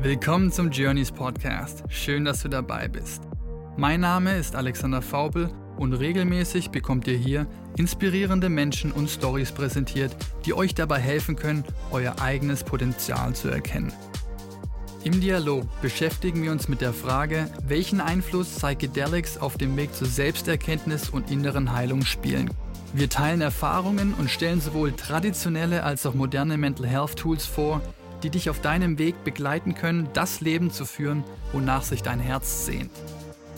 Willkommen zum Journeys Podcast. Schön, dass du dabei bist. Mein Name ist Alexander Faubel und regelmäßig bekommt ihr hier inspirierende Menschen und Stories präsentiert, die euch dabei helfen können, euer eigenes Potenzial zu erkennen. Im Dialog beschäftigen wir uns mit der Frage, welchen Einfluss Psychedelics auf dem Weg zur Selbsterkenntnis und inneren Heilung spielen. Wir teilen Erfahrungen und stellen sowohl traditionelle als auch moderne Mental Health Tools vor, die dich auf deinem Weg begleiten können, das Leben zu führen, wonach sich dein Herz sehnt.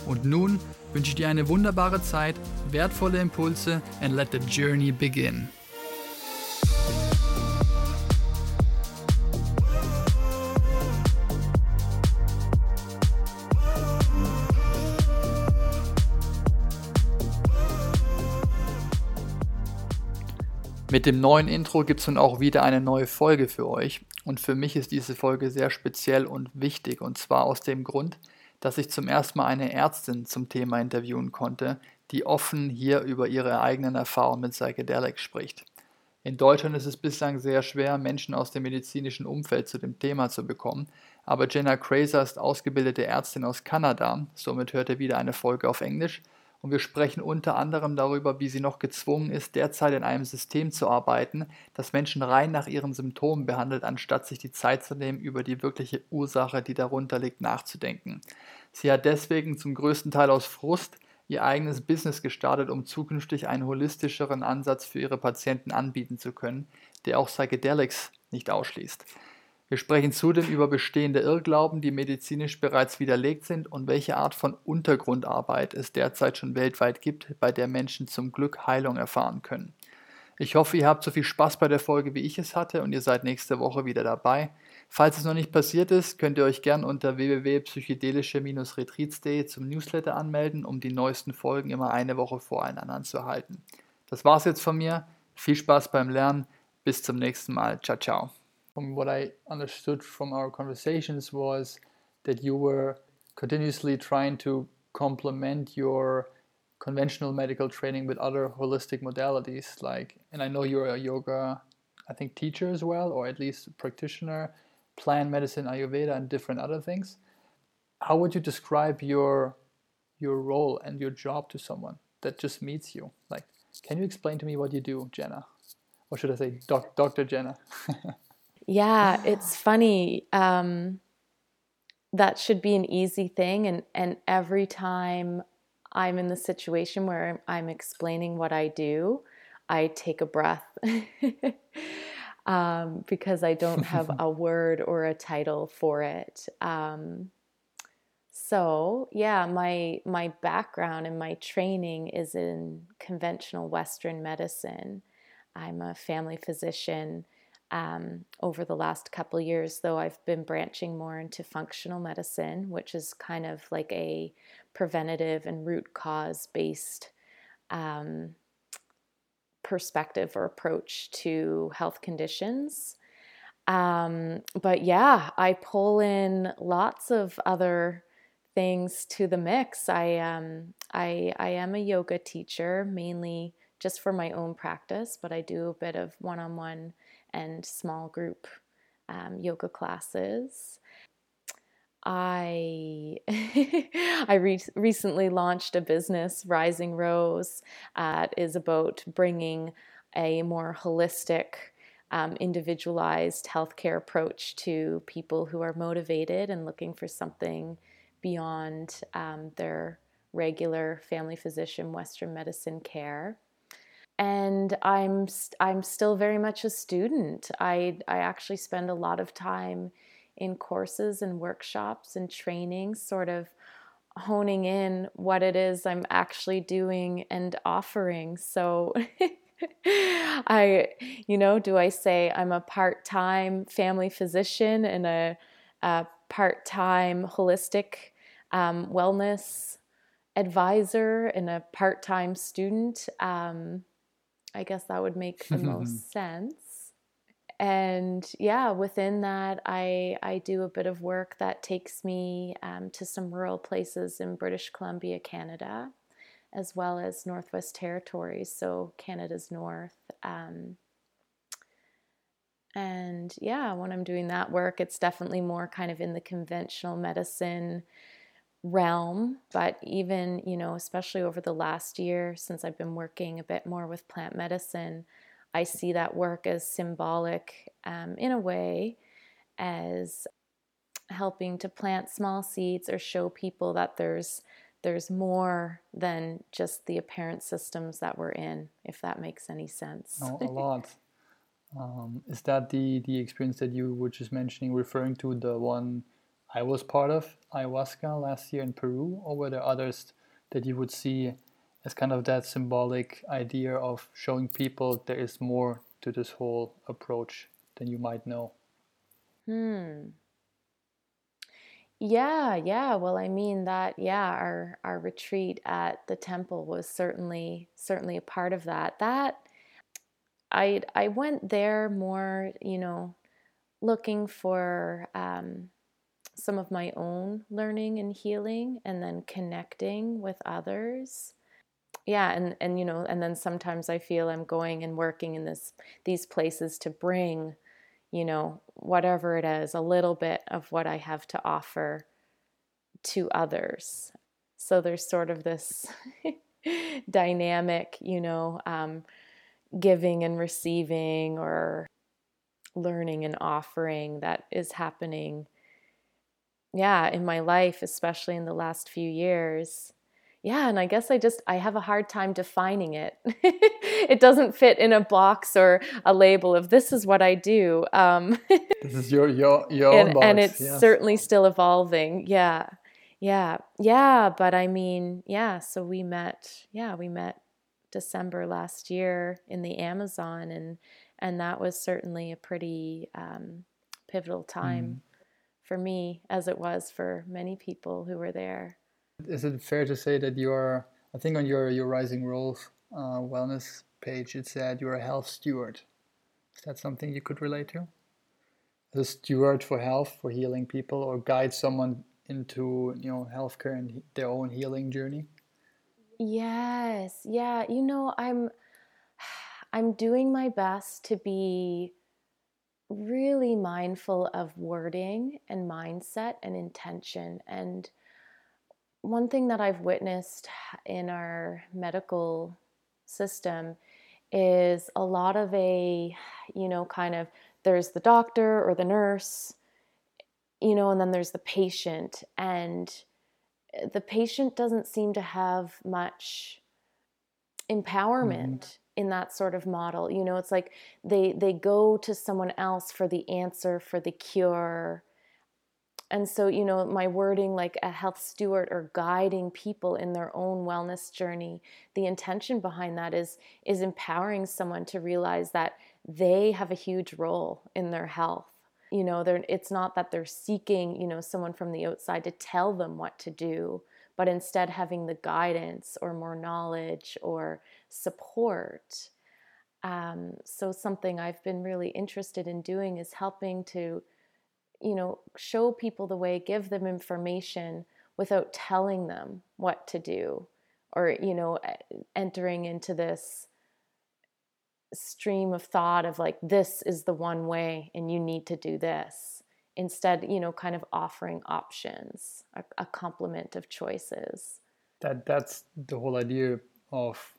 Und nun wünsche ich dir eine wunderbare Zeit, wertvolle Impulse and let the journey begin. Mit dem neuen Intro gibt es nun auch wieder eine neue Folge für euch. Und für mich ist diese Folge sehr speziell und wichtig. Und zwar aus dem Grund, dass ich zum ersten Mal eine Ärztin zum Thema interviewen konnte, die offen hier über ihre eigenen Erfahrungen mit Psychedelics spricht. In Deutschland ist es bislang sehr schwer, Menschen aus dem medizinischen Umfeld zu dem Thema zu bekommen, aber Jenna Crazer ist ausgebildete Ärztin aus Kanada, somit hört ihr wieder eine Folge auf Englisch und wir sprechen unter anderem darüber, wie sie noch gezwungen ist, derzeit in einem System zu arbeiten, das Menschen rein nach ihren Symptomen behandelt, anstatt sich die Zeit zu nehmen, über die wirkliche Ursache, die darunter liegt, nachzudenken. Sie hat deswegen zum größten Teil aus Frust ihr eigenes Business gestartet, um zukünftig einen holistischeren Ansatz für ihre Patienten anbieten zu können, der auch Psychedelics nicht ausschließt. Wir sprechen zudem über bestehende Irrglauben, die medizinisch bereits widerlegt sind und welche Art von Untergrundarbeit es derzeit schon weltweit gibt, bei der Menschen zum Glück Heilung erfahren können. Ich hoffe, ihr habt so viel Spaß bei der Folge, wie ich es hatte und ihr seid nächste Woche wieder dabei. Falls es noch nicht passiert ist, könnt ihr euch gern unter www.psychedelische-retreats.de zum Newsletter anmelden, um die neuesten Folgen immer eine Woche vor allen anderen zu erhalten. Das war's jetzt von mir. Viel Spaß beim Lernen. Bis zum nächsten Mal. Ciao, ciao. From what I understood from our conversations was that you were continuously trying to complement your conventional medical training with other holistic modalities like and I know you're a yoga I think teacher as well or at least practitioner plant medicine ayurveda and different other things. How would you describe your your role and your job to someone that just meets you? Like can you explain to me what you do Jenna? Or should I say doc, Dr. Jenna Yeah, it's funny. Um, that should be an easy thing, and and every time I'm in the situation where I'm explaining what I do, I take a breath um, because I don't have a word or a title for it. Um, so yeah, my my background and my training is in conventional Western medicine. I'm a family physician um, over the last couple years, though I've been branching more into functional medicine, which is kind of like a preventative and root cause based um, perspective or approach to health conditions. Um, but yeah, I pull in lots of other things to the mix. I um, I I am a yoga teacher mainly just for my own practice, but I do a bit of one-on-one and small group um, yoga classes. I I re- recently launched a business, Rising Rose, uh, is about bringing a more holistic, um, individualized healthcare approach to people who are motivated and looking for something beyond um, their regular family physician Western medicine care and I'm I'm still very much a student. I I actually spend a lot of time in courses and workshops and training, sort of honing in what it is I'm actually doing and offering. So I, you know, do I say I'm a part time family physician and a, a part time holistic um, wellness advisor and a part time student? Um, I guess that would make the most sense. And yeah, within that, I I do a bit of work that takes me um, to some rural places in British Columbia, Canada, as well as Northwest Territories, so Canada's north. Um, and yeah, when I'm doing that work, it's definitely more kind of in the conventional medicine realm. But even, you know, especially over the last year since I've been working a bit more with plant medicine, I see that work as symbolic um, in a way as helping to plant small seeds or show people that there's there's more than just the apparent systems that we're in if that makes any sense oh, a lot um, is that the the experience that you were just mentioning, referring to the one I was part of, ayahuasca last year in Peru, or were there others that you would see as kind of that symbolic idea of showing people there is more to this whole approach than you might know? Hmm. Yeah, yeah. Well, I mean that yeah, our our retreat at the temple was certainly certainly a part of that. That I I went there more, you know, looking for um, some of my own learning and healing, and then connecting with others. Yeah, and and you know, and then sometimes I feel I'm going and working in this these places to bring, you know, whatever it is, a little bit of what I have to offer to others. So there's sort of this dynamic, you know. Um, giving and receiving or learning and offering that is happening yeah in my life especially in the last few years yeah and i guess i just i have a hard time defining it it doesn't fit in a box or a label of this is what i do um, this is your your your and, box, and it's yes. certainly still evolving yeah yeah yeah but i mean yeah so we met yeah we met December last year in the Amazon, and and that was certainly a pretty um, pivotal time mm. For me, as it was for many people who were there. Is it fair to say that you are? I think on your your Rising Rose uh, wellness page, it said you're a health steward. Is that something you could relate to? As a steward for health, for healing people, or guide someone into you know healthcare and their own healing journey. Yes. Yeah, you know, I'm I'm doing my best to be really mindful of wording and mindset and intention. And one thing that I've witnessed in our medical system is a lot of a, you know, kind of there's the doctor or the nurse, you know, and then there's the patient. And the patient doesn't seem to have much empowerment mm-hmm. In that sort of model you know it's like they they go to someone else for the answer for the cure. And so you know my wording like a health steward or guiding people in their own wellness journey the intention behind that is is empowering someone to realize that they have a huge role in their health. You know it's not that they're seeking you know someone from the outside to tell them what to do but instead having the guidance or more knowledge or support um, so something i've been really interested in doing is helping to you know show people the way give them information without telling them what to do or you know entering into this stream of thought of like this is the one way and you need to do this instead you know kind of offering options a, a complement of choices. That that's the whole idea of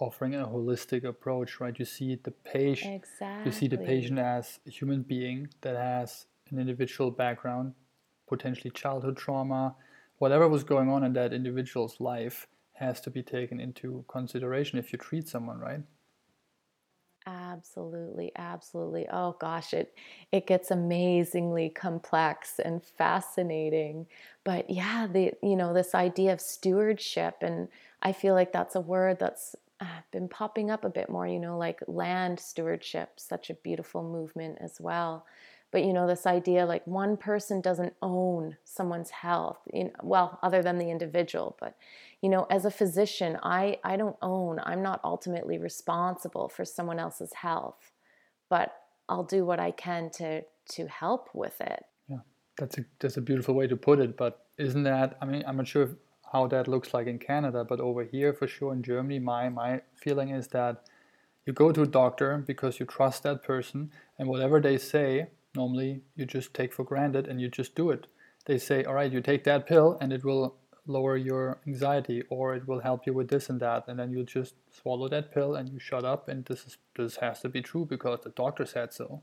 offering a holistic approach right you see the patient exactly. you see the patient as a human being that has an individual background potentially childhood trauma whatever was going on in that individual's life has to be taken into consideration if you treat someone right Absolutely, absolutely. Oh gosh, it it gets amazingly complex and fascinating. But yeah, the you know, this idea of stewardship and I feel like that's a word that's Uh, been popping up a bit more, you know, like land stewardship, such a beautiful movement as well. But you know this idea like one person doesn't own someone's health you know, well other than the individual. But you know as a physician i i don't own i'm not ultimately responsible for someone else's health but i'll do what i can to to help with it. Yeah that's a that's a beautiful way to put it but isn't that i mean i'm not sure how that looks like in canada but over here for sure in germany my my feeling is that you go to a doctor because you trust that person, and whatever they say, normally you just take for granted and you just do it. They say, all right, you take that pill and it will lower your anxiety or it will help you with this and that and then you just swallow that pill and you shut up and this is this has to be true because the doctor said so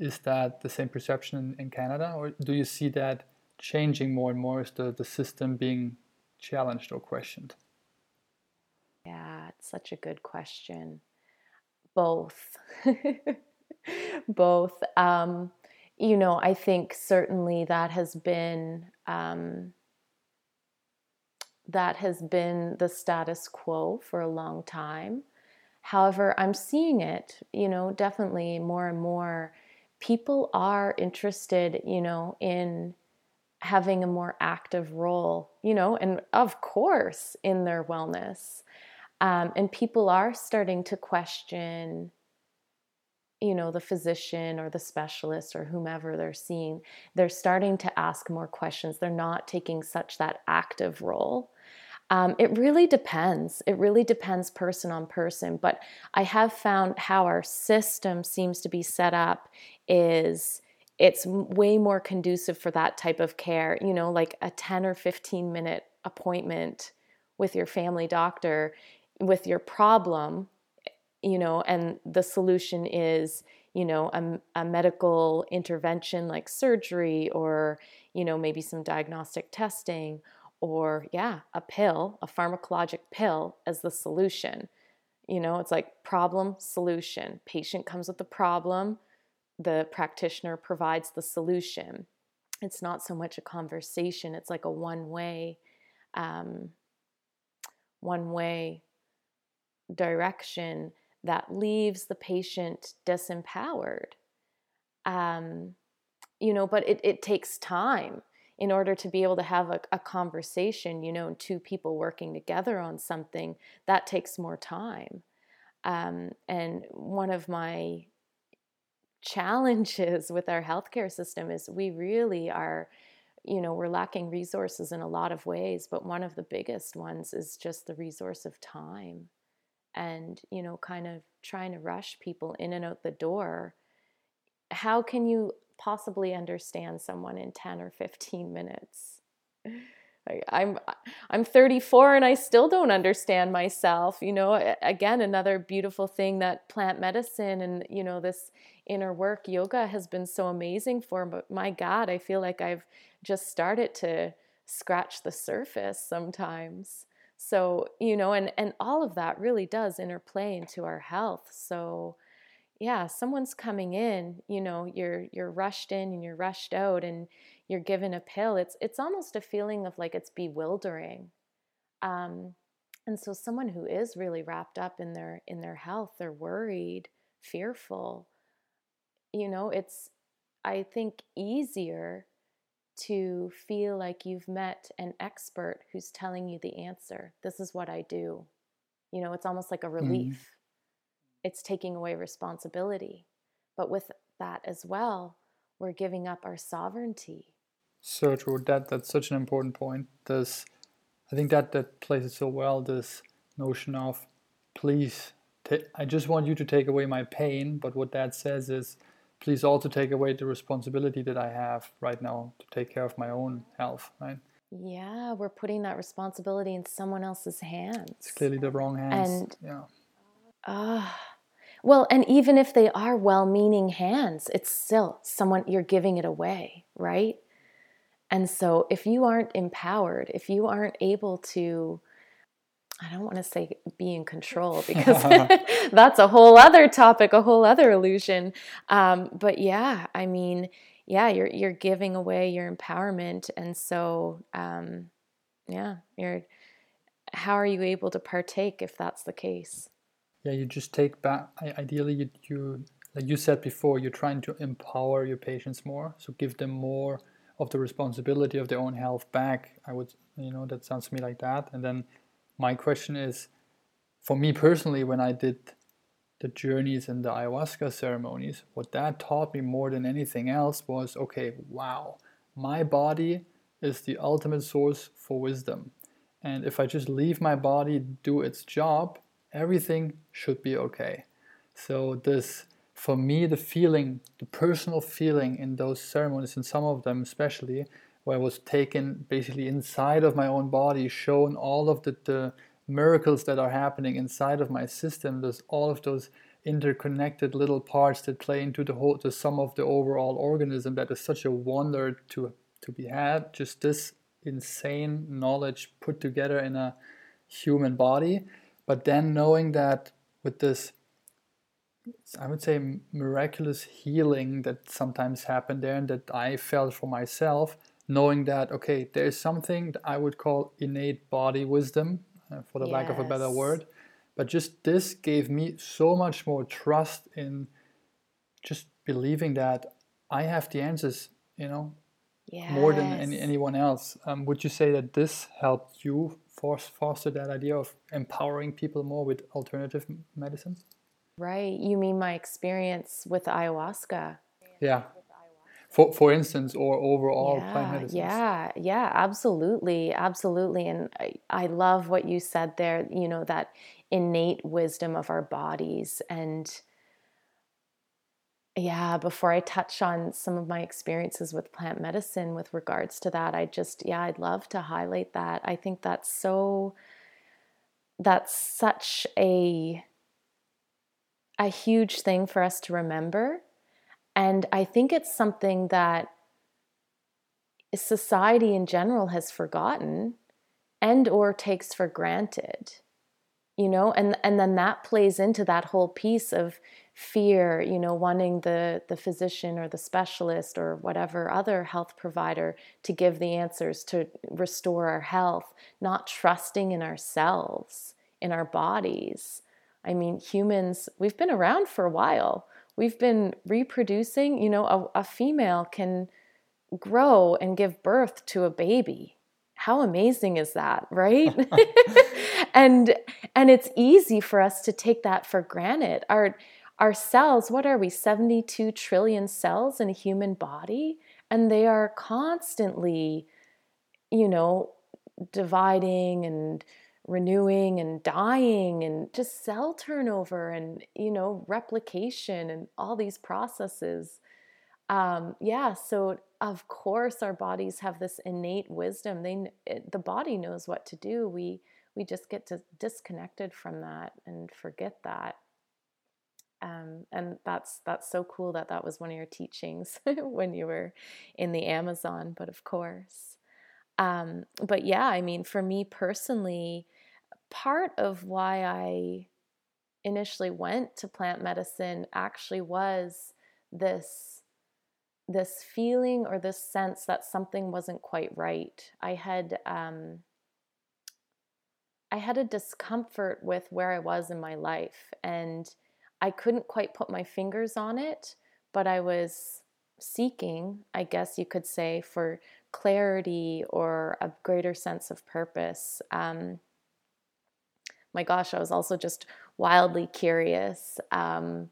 is that the same perception in, in canada or do you see that changing more and more is the, the system being challenged or questioned yeah it's such a good question both both um, you know i think certainly that has been um, that has been the status quo for a long time. However, I'm seeing it, you know, definitely more and more. People are interested, you know, in having a more active role, you know, and of course in their wellness. Um, and people are starting to question, you know, the physician or the specialist or whomever they're seeing. They're starting to ask more questions. They're not taking such that active role. Um, it really depends. It really depends person on person. But I have found how our system seems to be set up is it's way more conducive for that type of care. You know, like a 10 or 15 minute appointment with your family doctor with your problem, eh, you know, and the solution is, you know, a, a medical intervention like surgery or, you know, maybe some diagnostic testing or yeah, a pill, a pharmacologic pill as the solution. You know, it's like problem, solution. Patient comes with the problem, the practitioner provides the solution. It's not so much a conversation, it's like a one way, um, one way direction that leaves the patient disempowered. Um, you know, but it, it takes time in order to be able to have a, a conversation, you know, two people working together on something, that takes more time. Um, and one of my challenges with our healthcare system is we really are you know we're lacking resources in a lot of ways but one of the biggest ones is just the resource of time and you know kind of trying to rush people in and out the door how can you possibly understand someone in 10 or 15 minutes. I'm I'm 34 and I still don't understand myself. You know, again, another beautiful thing that plant medicine and you know this inner work yoga has been so amazing for. But my God, I feel like I've just started to scratch the surface sometimes. So you know, and and all of that really does interplay into our health. So yeah, someone's coming in, you know, you're you're rushed in and you're rushed out and you're given a pill. It's it's almost a feeling of like it's bewildering. Um, and so someone who is really wrapped up in their in their health, they're worried, fearful. You know, it's I think easier to feel like you've met an expert who's telling you the answer. This is what I do. You know, it's almost like a mm-hmm. relief. Mm it's taking away responsibility. But with that as well, we're giving up our sovereignty. So true. That that's such an important point. This, I think that that plays it so well. This notion of, please, ta- I just want you to take away my pain. But what that says is, please also take away the responsibility that I have right now to take care of my own health. Right. Yeah, we're putting that responsibility in someone else's hands. It's clearly the wrong hands. And yeah. Ah. Uh, well, and even if they are well meaning hands, it's still someone you're giving it away, right? And so if you aren't empowered, if you aren't able to, I don't want to say be in control because that's a whole other topic, a whole other illusion. Um, but yeah, I mean, yeah, you're you're giving away your empowerment, and so um, yeah, you're. How are you able to partake if that's the case? yeah you just take back ideally you, you like you said before you're trying to empower your patients more so give them more of the responsibility of their own health back i would you know that sounds to me like that and then my question is for me personally when i did the journeys and the ayahuasca ceremonies what that taught me more than anything else was okay wow my body is the ultimate source for wisdom and if i just leave my body do its job everything should be okay. So this for me the feeling, the personal feeling in those ceremonies, and some of them especially, where I was taken basically inside of my own body, shown all of the, the miracles that are happening inside of my system. There's all of those interconnected little parts that play into the whole the sum of the overall organism that is such a wonder to to be had. Just this insane knowledge put together in a human body, but then knowing that with this I would say miraculous healing that sometimes happened there and that I felt for myself, knowing that okay, there's something that I would call innate body wisdom, uh, for the yes. lack of a better word, but just this gave me so much more trust in just believing that I have the answers, you know, yes. more than any, anyone else. Um, would you say that this helped you force, foster that idea of empowering people more with alternative medicine Right. You mean my experience with ayahuasca? Yeah. For, for instance, or overall yeah, plant medicines. Yeah, yeah, absolutely, absolutely. And I, I love what you said there, you know, that innate wisdom of our bodies. And yeah, before I touch on some of my experiences with plant medicine with regards to that, I just, yeah, I'd love to highlight that. I think that's so, that's such a, a huge thing for us to remember. And I think it's something that society in general has forgotten and or takes for granted you know? And and then that plays into that whole piece of fear you know wanting the the physician or the specialist or whatever other health provider to give the answers to restore our health not trusting in ourselves in our bodies. I mean humans we've been around for a while we've been reproducing you know a, a female can grow and give birth to a baby. How amazing is that right? And and it's easy for us to take that for granted. Our our cells what are we? 72 trillion cells in a human body and they are constantly you know dividing and renewing and dying and just cell turnover and you know replication and all these processes. Um, yeah so of course our bodies have this innate wisdom. They it, the body knows what to do. We we just get to disconnected from that and forget that. Um, and that's that's so cool that that was one of your teachings when you were in the amazon but of course um, but yeah i mean for me personally part of why i initially went to plant medicine actually was this this feeling or this sense that something wasn't quite right. I had um, I had a discomfort with where I was in my life, and I couldn't quite put my fingers on it, but I was seeking, I guess you could say, for clarity or a greater sense of purpose. Um, my gosh, I was also just wildly curious. Um,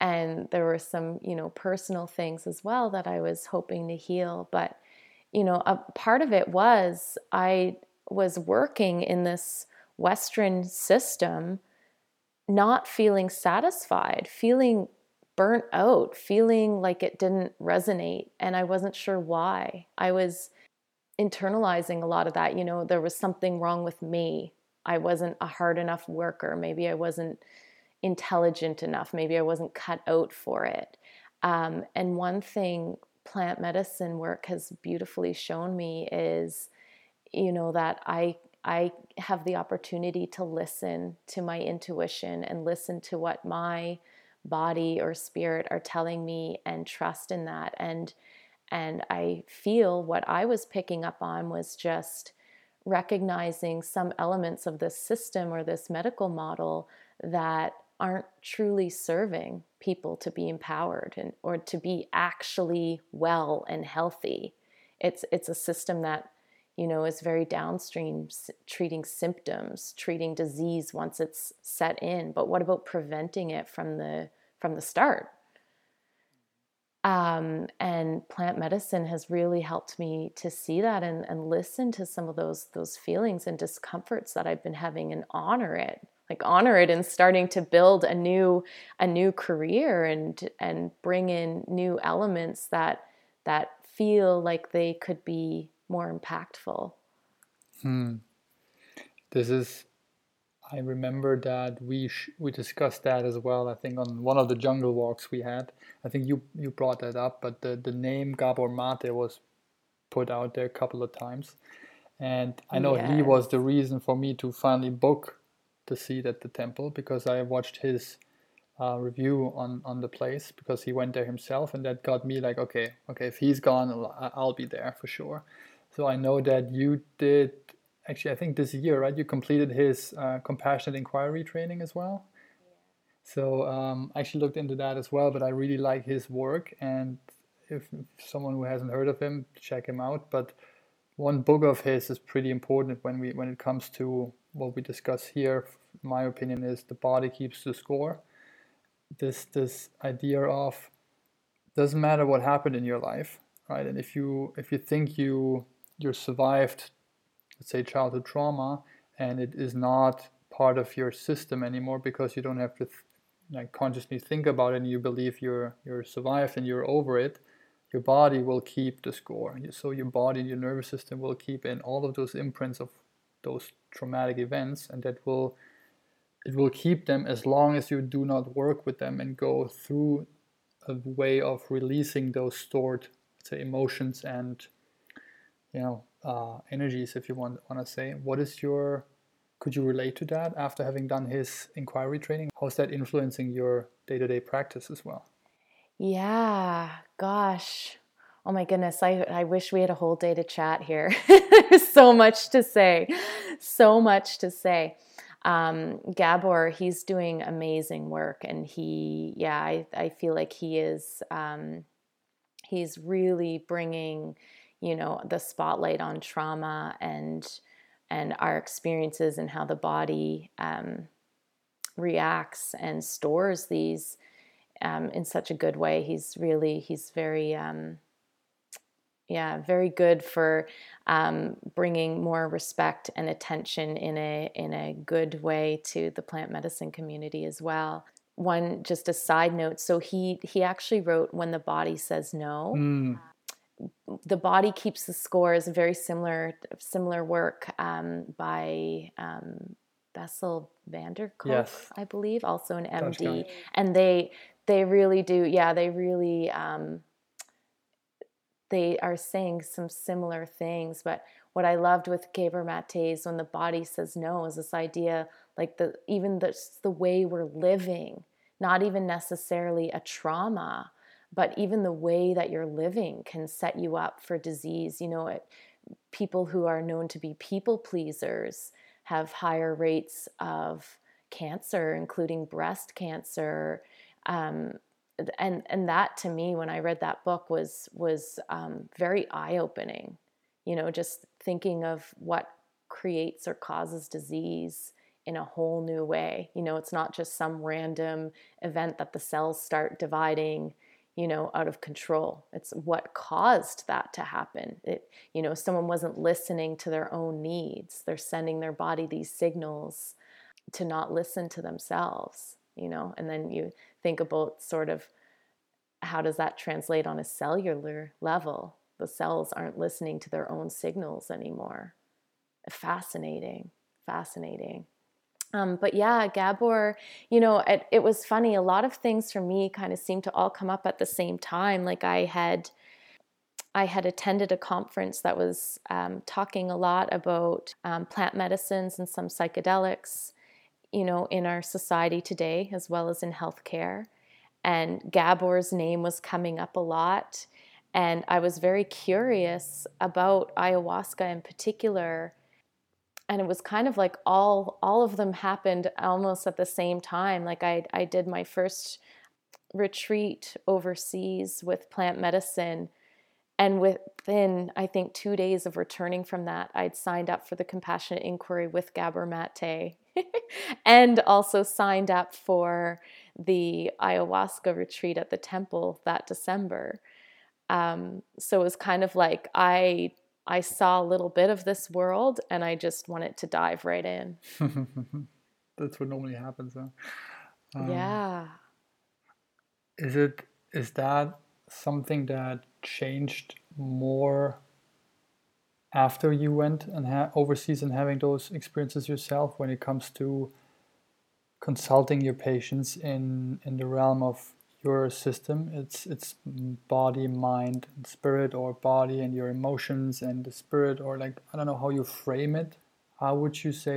and there were some you know personal things as well that i was hoping to heal but you know a part of it was i was working in this western system not feeling satisfied feeling burnt out feeling like it didn't resonate and i wasn't sure why i was internalizing a lot of that you know there was something wrong with me i wasn't a hard enough worker maybe i wasn't intelligent enough. Maybe I wasn't cut out for it. Um, and one thing plant medicine work has beautifully shown me is, you know, that I I have the opportunity to listen to my intuition and listen to what my body or spirit are telling me and trust in that and and I feel what I was picking up on was just recognizing some elements of this system or this medical model that aren't truly serving people to be empowered and or to be actually well and healthy. It's it's a system that you know is very downstream treating symptoms, treating disease once it's set in, but what about preventing it from the from the start? Um, and plant medicine has really helped me to see that and, and listen to some of those those feelings and discomforts that I've been having and honor it like honor it and starting to build a new a new career and and bring in new elements that that feel like they could be more impactful. Hmm. This is I remember that we sh- we discussed that as well. I think on one of the jungle walks we had. I think you you brought that up, but the the name Gabor Mate was put out there a couple of times, and I know yes. he was the reason for me to finally book the seat at the temple because I watched his uh, review on on the place because he went there himself, and that got me like, okay, okay, if he's gone, I'll, I'll be there for sure. So I know that you did actually, I think this year, right? You completed his uh, compassionate inquiry training as well. Yeah. So um, I actually looked into that as well, but I really like his work. And if, if someone who hasn't heard of him, check him out. But one book of his is pretty important when we when it comes to what we discuss here. My opinion is the body keeps the score. This this idea of doesn't matter what happened in your life, right? And if you if you think you you survived let's say childhood trauma and it is not part of your system anymore because you don't have to th- like consciously think about it and you believe you're you're survived and you're over it your body will keep the score. So your body and your nervous system will keep in all of those imprints of those traumatic events and that will it will keep them as long as you do not work with them and go through a way of releasing those stored say emotions and you know uh, energies, if you want want to say. What is your could you relate to that after having done his inquiry training? How's that influencing your day to day practice as well? Yeah, gosh. Oh my goodness, I, I wish we had a whole day to chat here. So much to say, so much to say. Um, Gabor, he's doing amazing work, and he, yeah, I, I feel like he is, um, he's really bringing you know the spotlight on trauma and and our experiences and how the body um, reacts and stores these um, in such a good way. He's really he's very um, yeah very good for um, bringing more respect and attention in a in a good way to the plant medicine community as well. One just a side note. So he he actually wrote when the body says no. Mm the body keeps the score is a very similar similar work um, by um, Bessel van der Kolk, yes. I believe, also an MD, and they they really do, yeah, they really um, they are saying some similar things. But what I loved with Gabor Mate's when the body says no is this idea, like the even the the way we're living, not even necessarily a trauma but even the way that you're living can set you up for disease. You know, it, people who are known to be people pleasers have higher rates of cancer, including breast cancer. Um, and and that to me, when I read that book, was was um, very eye opening. You know, just thinking of what creates or causes disease in a whole new way. You know, it's not just some random event that the cells start dividing you know out of control. It's what caused that to happen. It you know someone wasn't listening to their own needs. They're sending their body these signals to not listen to themselves you know? And then you think about sort of how does that translate on a cellular level? The cells aren't listening to their own signals anymore. Fascinating fascinating um, but yeah, Gabor, you know, it, it was funny. A lot of things for me kind of seemed to all come up at the same time. Like I had, I had attended a conference that was um, talking a lot about um, plant medicines and some psychedelics, you know, in our society today as well as in healthcare. And Gabor's name was coming up a lot. And I was very curious about ayahuasca in particular and it was kind of like all all of them happened almost at the same time. Like i i did my first retreat overseas with plant medicine and within i think 2 days of returning from that i'd signed up for the compassionate inquiry with gabor mate and also signed up for the ayahuasca retreat at the temple that december. Um, so it was kind of like i I saw a little bit of this world and I just wanted to dive right in. that's what normally happens. Huh? Um, yeah. Is it is that something that changed more after you went and ha- overseas and having those experiences yourself when it comes to consulting your patients in in the realm of your system. It's it's body mind and spirit or body and your emotions and the spirit or like i don't know how you frame it. How would you say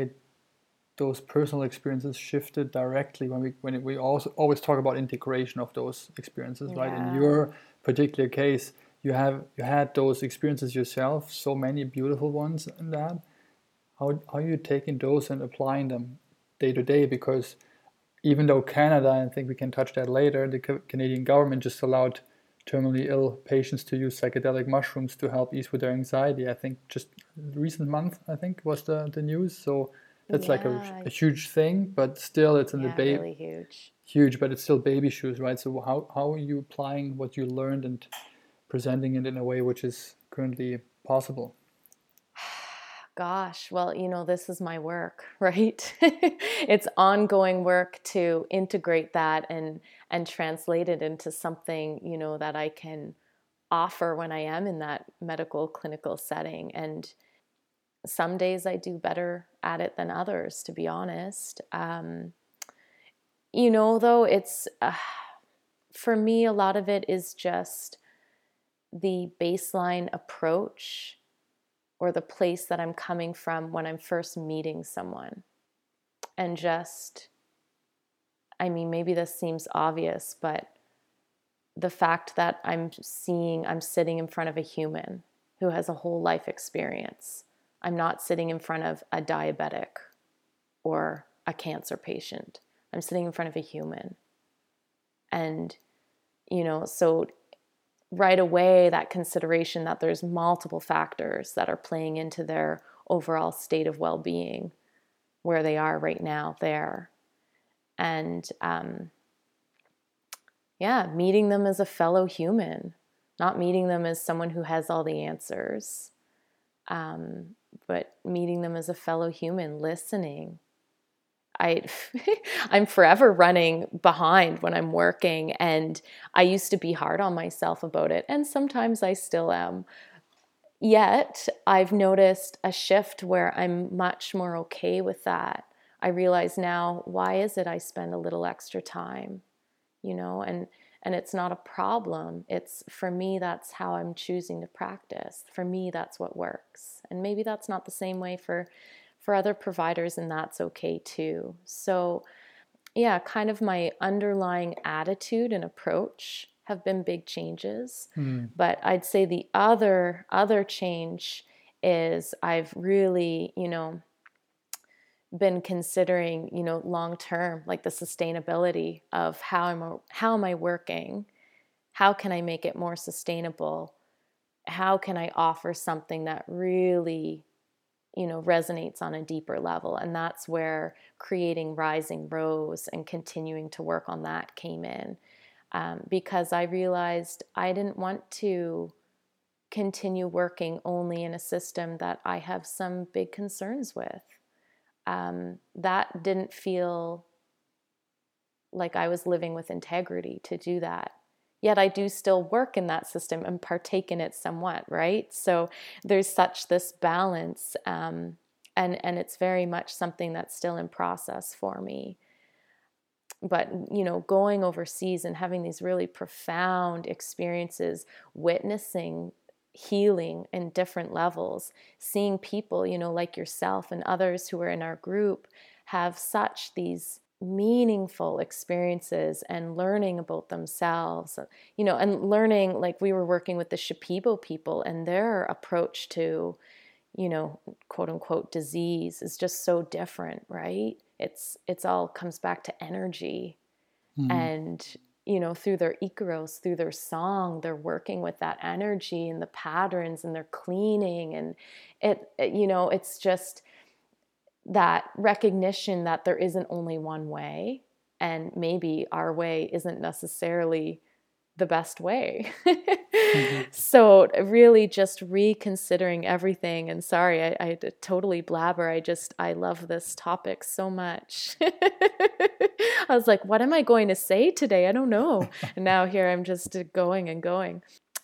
those personal experiences shifted directly when we when we also always talk about integration of those experiences yeah. right? In your particular case you have you had those experiences yourself so many beautiful ones in that. How, how are you taking those and applying them day to day? Because even though Canada, I think we can touch that later, the Canadian government just allowed terminally ill patients to use psychedelic mushrooms to help ease with their anxiety. I think just recent month, I think was the, the news. So that's yeah. like a, a, huge thing, but still it's in yeah, the baby. Really huge. Huge, but it's still baby shoes, right? So how, how are you applying what you learned and presenting it in a way which is currently possible? Gosh, well, you know, this is my work, right? it's ongoing work to integrate that and and translate it into something, you know, that I can offer when I am in that medical clinical setting and some days I do better at it than others, to be honest. Um, you know, though, it's uh, for me, a lot of it is just the baseline approach or the place that I'm coming from when I'm first meeting someone. And just, I mean, maybe this seems obvious, but the fact that I'm seeing, I'm sitting in front of a human who has a whole life experience. I'm not sitting in front of a diabetic or a cancer patient. I'm sitting in front of a human. And, you know, so right away that consideration that there's multiple factors that are playing into their overall state of well-being where they are right now there. And um, yeah meeting them as a fellow human not meeting them as someone who has all the answers um, but meeting them as a fellow human listening I I'm forever running behind when I'm working and I used to be hard on myself about it and sometimes I still am. Yet, I've noticed a shift where I'm much more okay with that. I realize now why is it I spend a little extra time, you know, and and it's not a problem. It's for me that's how I'm choosing to practice. For me that's what works. And maybe that's not the same way for for other providers, and that's okay too. So, yeah, kind of my underlying attitude and approach have been big changes. Mm. But I'd say the other other change is I've really, you know, been considering, you know, long term, like the sustainability of how I'm how am I working? How can I make it more sustainable? How can I offer something that really you know resonates on a deeper level and that's where creating rising rose and continuing to work on that came in. Um, because i realized i didn't want to continue working only in a system that i have some big concerns with. Um, that didn't feel like i was living with integrity to do that yet I do still work in that system and partake in it somewhat, right? So there's such this balance, um, and and it's very much something that's still in process for me. But you know, going overseas and having these really profound experiences, witnessing healing in different levels, seeing people, you know, like yourself and others who are in our group have such these meaningful experiences and learning about themselves you know and learning like we were working with the shipibo people and their approach to you know quote unquote disease is just so different right it's it's all comes back to energy mm-hmm. and you know through their icaros through their song they're working with that energy and the patterns and they're cleaning and it, it you know it's just that recognition that there isn't only one way and maybe our way isn't necessarily the best way. Mm-hmm. So really just reconsidering everything and sorry I, I totally blabber i just i love this topic so much. I was like what am i going to say today? I don't know. And now here i'm just uh, going and going.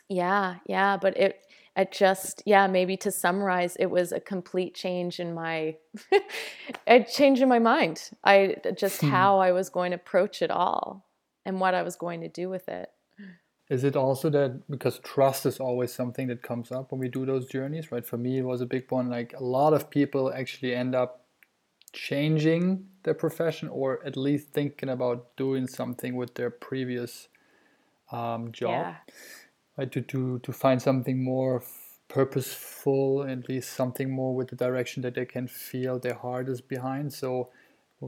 Yeah yeah but it it just yeah maybe to summarize it was a complete change in my a change in my mind. I just hmm. how i was going to approach it all and what i was going to do with it. Is it also that because trust is always something that comes up when we do those journeys right? For me it was a big one like a lot of people actually end up changing their profession or at least thinking about doing something with their previous um, job. Yeah right? To to to find something more purposeful, at least something more with the direction that they can feel their heart is behind. So,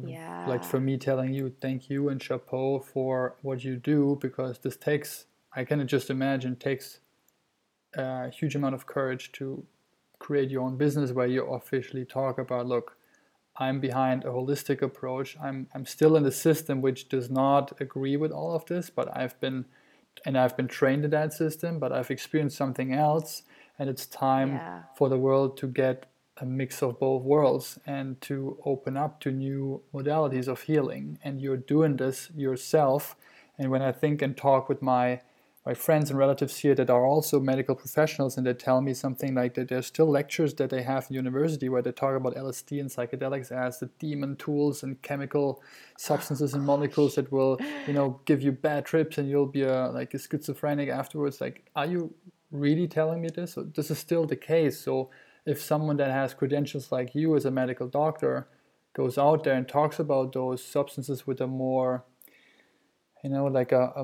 yeah. like for me, telling you thank you and chapeau for what you do because this takes I can just imagine takes a huge amount of courage to create your own business where you officially talk about look i'm behind a holistic approach i'm i'm still in the system which does not agree with all of this but i've been and I've been trained in that system, but I've experienced something else, and it's time yeah. for the world to get a mix of both worlds and to open up to new modalities of healing. And you're doing this yourself. And when I think and talk with my my friends and relatives here that are also medical professionals and they tell me something like that there's still lectures that they have in university where they talk about LSD and psychedelics as the demon tools and chemical substances and molecules that will, you know, give you bad trips and you'll be a like a schizophrenic afterwards. Like, are you really telling me this? This is still the case. So if someone that has credentials like you as a medical doctor goes out there and talks about those substances with a more you know like a, a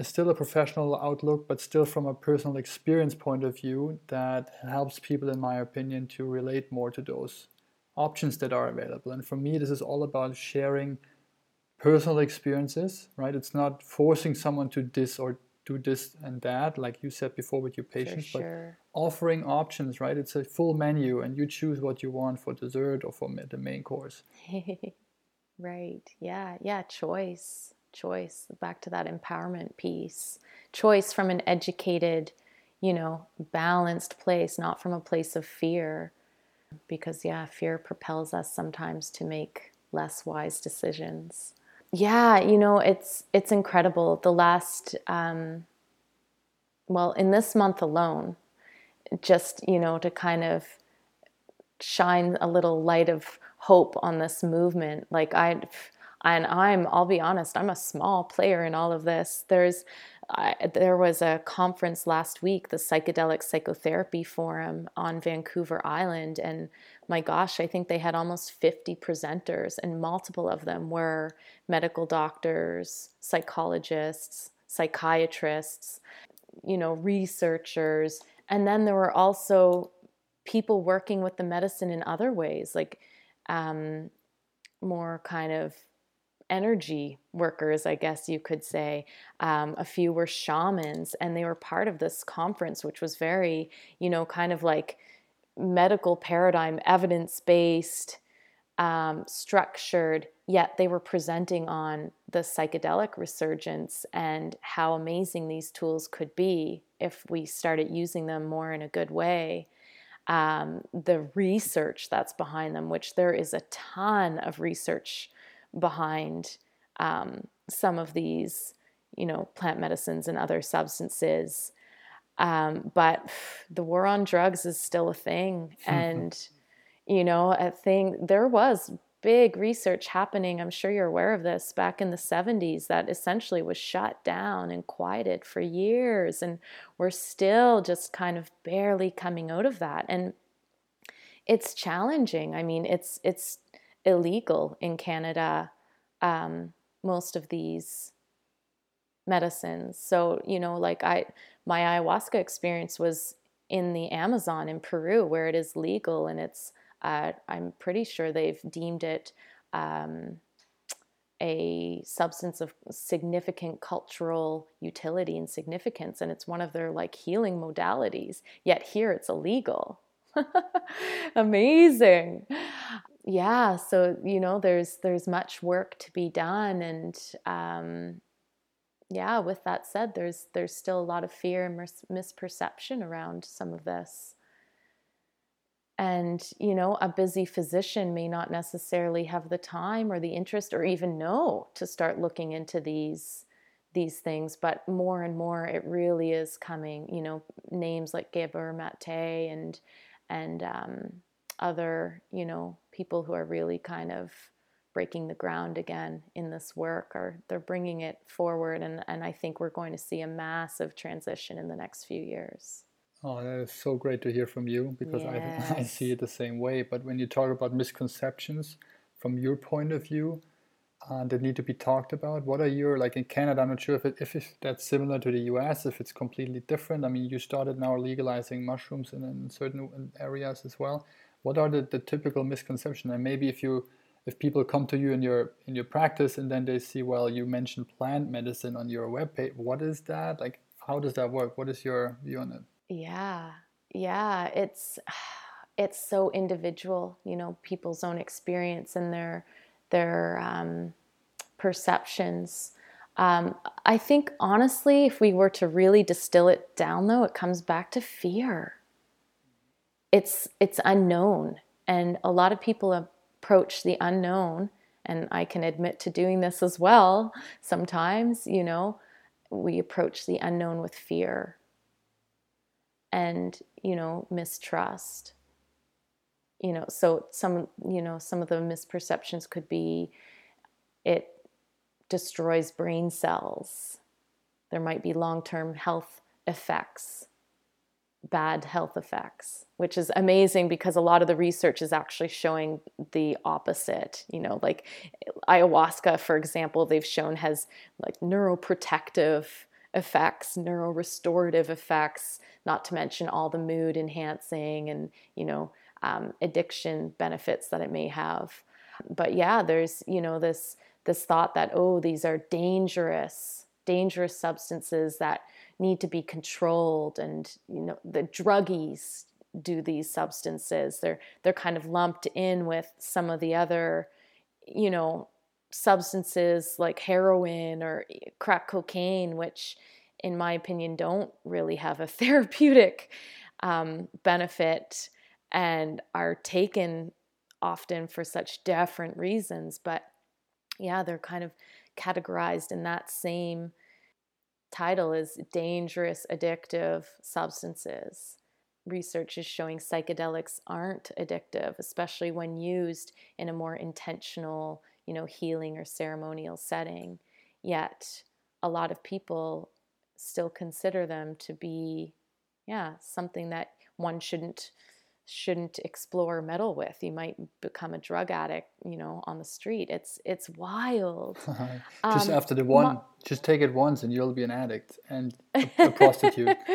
still a professional outlook, but still from a personal experience point of view that helps people, in my opinion, to relate more to those options that are available. And for me, this is all about sharing personal experiences, right? It's not forcing someone to this or do this and that, like you said before with your patients, sure. but offering options, right? It's a full menu and you choose what you want for dessert or for the main course. right. Yeah. Yeah. Choice choice back to that empowerment piece. Choice from an educated you know balanced place not from a place of fear. Because yeah fear propels us sometimes to make less wise decisions. Yeah you know it's it's incredible. The last um, well in this month alone just you know to kind of shine a little light of hope on this movement like i and I'm, I'll be honest, I'm a small player in all of this. There's, I, there was a conference last week, the Psychedelic Psychotherapy Forum on Vancouver Island, and my gosh, I think they had almost 50 presenters, and multiple of them were medical doctors, psychologists, psychiatrists, you know, researchers, and then there were also people working with the medicine in other ways, like um, more kind of energy workers, I guess you could say. Um, a few were shamans, and they were part of this conference, which was very, you know, kind of like medical paradigm, evidence based, um, structured, yet they were presenting on the psychedelic resurgence and how amazing these tools could be if we started using them more in a good way. Um, the research that's behind them, which there is a ton of research behind um, some of these, you know, plant medicines and other substances. Um, but the war on drugs is still a thing. and, you know, a thing, there was big research happening. I'm sure you're aware of this back in the 70s that essentially was shut down and quieted for years. And we're still just kind of barely coming out of that. And it's challenging. I mean, it's, it's, illegal in Canada, um, most of these medicines. So, you know, like I, my ayahuasca experience was in the Amazon in Peru, where it is legal, and it's, uh, I'm pretty sure they've deemed it um, a substance of significant cultural utility and significance, and it's one of their like healing modalities. Yet here it's illegal. Amazing yeah so you know there's there's much work to be done and um, yeah, with that said, there's there's still a lot of fear and mis- misperception around some of this. And, you know, a busy physician may not necessarily have the time or the interest or even know to start looking into these these things, but more and more it really is coming, you know, names like Gabor Mate and and um, other, you know, people who are really kind of breaking the ground again in this work or they're bringing it forward and, and I think we're going to see a massive transition in the next few years. Oh, that is so great to hear from you because yes. I, I see it the same way. But when you talk about misconceptions from your point of view uh, that need to be talked about, what are your, like in Canada, I'm not sure if, it, if it's, that's similar to the US, if it's completely different. I mean, you started now legalizing mushrooms in, in certain areas as well. What are the, the typical misconceptions? And maybe if you if people come to you in your in your practice and then they see well you mentioned plant medicine on your webpage what is that? Like how does that work? What is your view on it? Yeah. Yeah. It's it's so individual you know people's own experience and their their um, perceptions. Um, i think honestly if we were to really distill it down though it comes back to fear it's it's unknown and a lot of people approach the unknown and I can admit to doing this as well sometimes, you know, we approach the unknown with fear and, you know, mistrust. You know, so some, you know, some of the misperceptions could be it destroys brain cells. There might be long term health effects bad health effects, which is amazing because a lot of the research is actually showing the opposite. You know, like ayahuasca, for example, they've shown has like neuroprotective effects, neurorestorative effects, not to mention all the mood enhancing and, you know, um, addiction benefits that it may have. But yeah, there's, you know, this this thought that oh, these are dangerous, dangerous substances that need to be controlled and you know the druggies do these substances they're they're kind of lumped in with some of the other you know substances like heroin or crack cocaine which in my opinion don't really have a therapeutic um, benefit and are taken often for such different reasons but yeah they're kind of categorized in that same title is Dangerous Addictive Substances. Research is showing psychedelics aren't addictive, especially when used in a more intentional, you know, healing or ceremonial setting. Yet, a lot of people still consider them to be, yeah, something that one shouldn't shouldn't explore meddle with. You might become a drug addict you know on the street. It's it's wild. Just um, after the one ma- just take it once and you'll be an addict and a, a prostitute.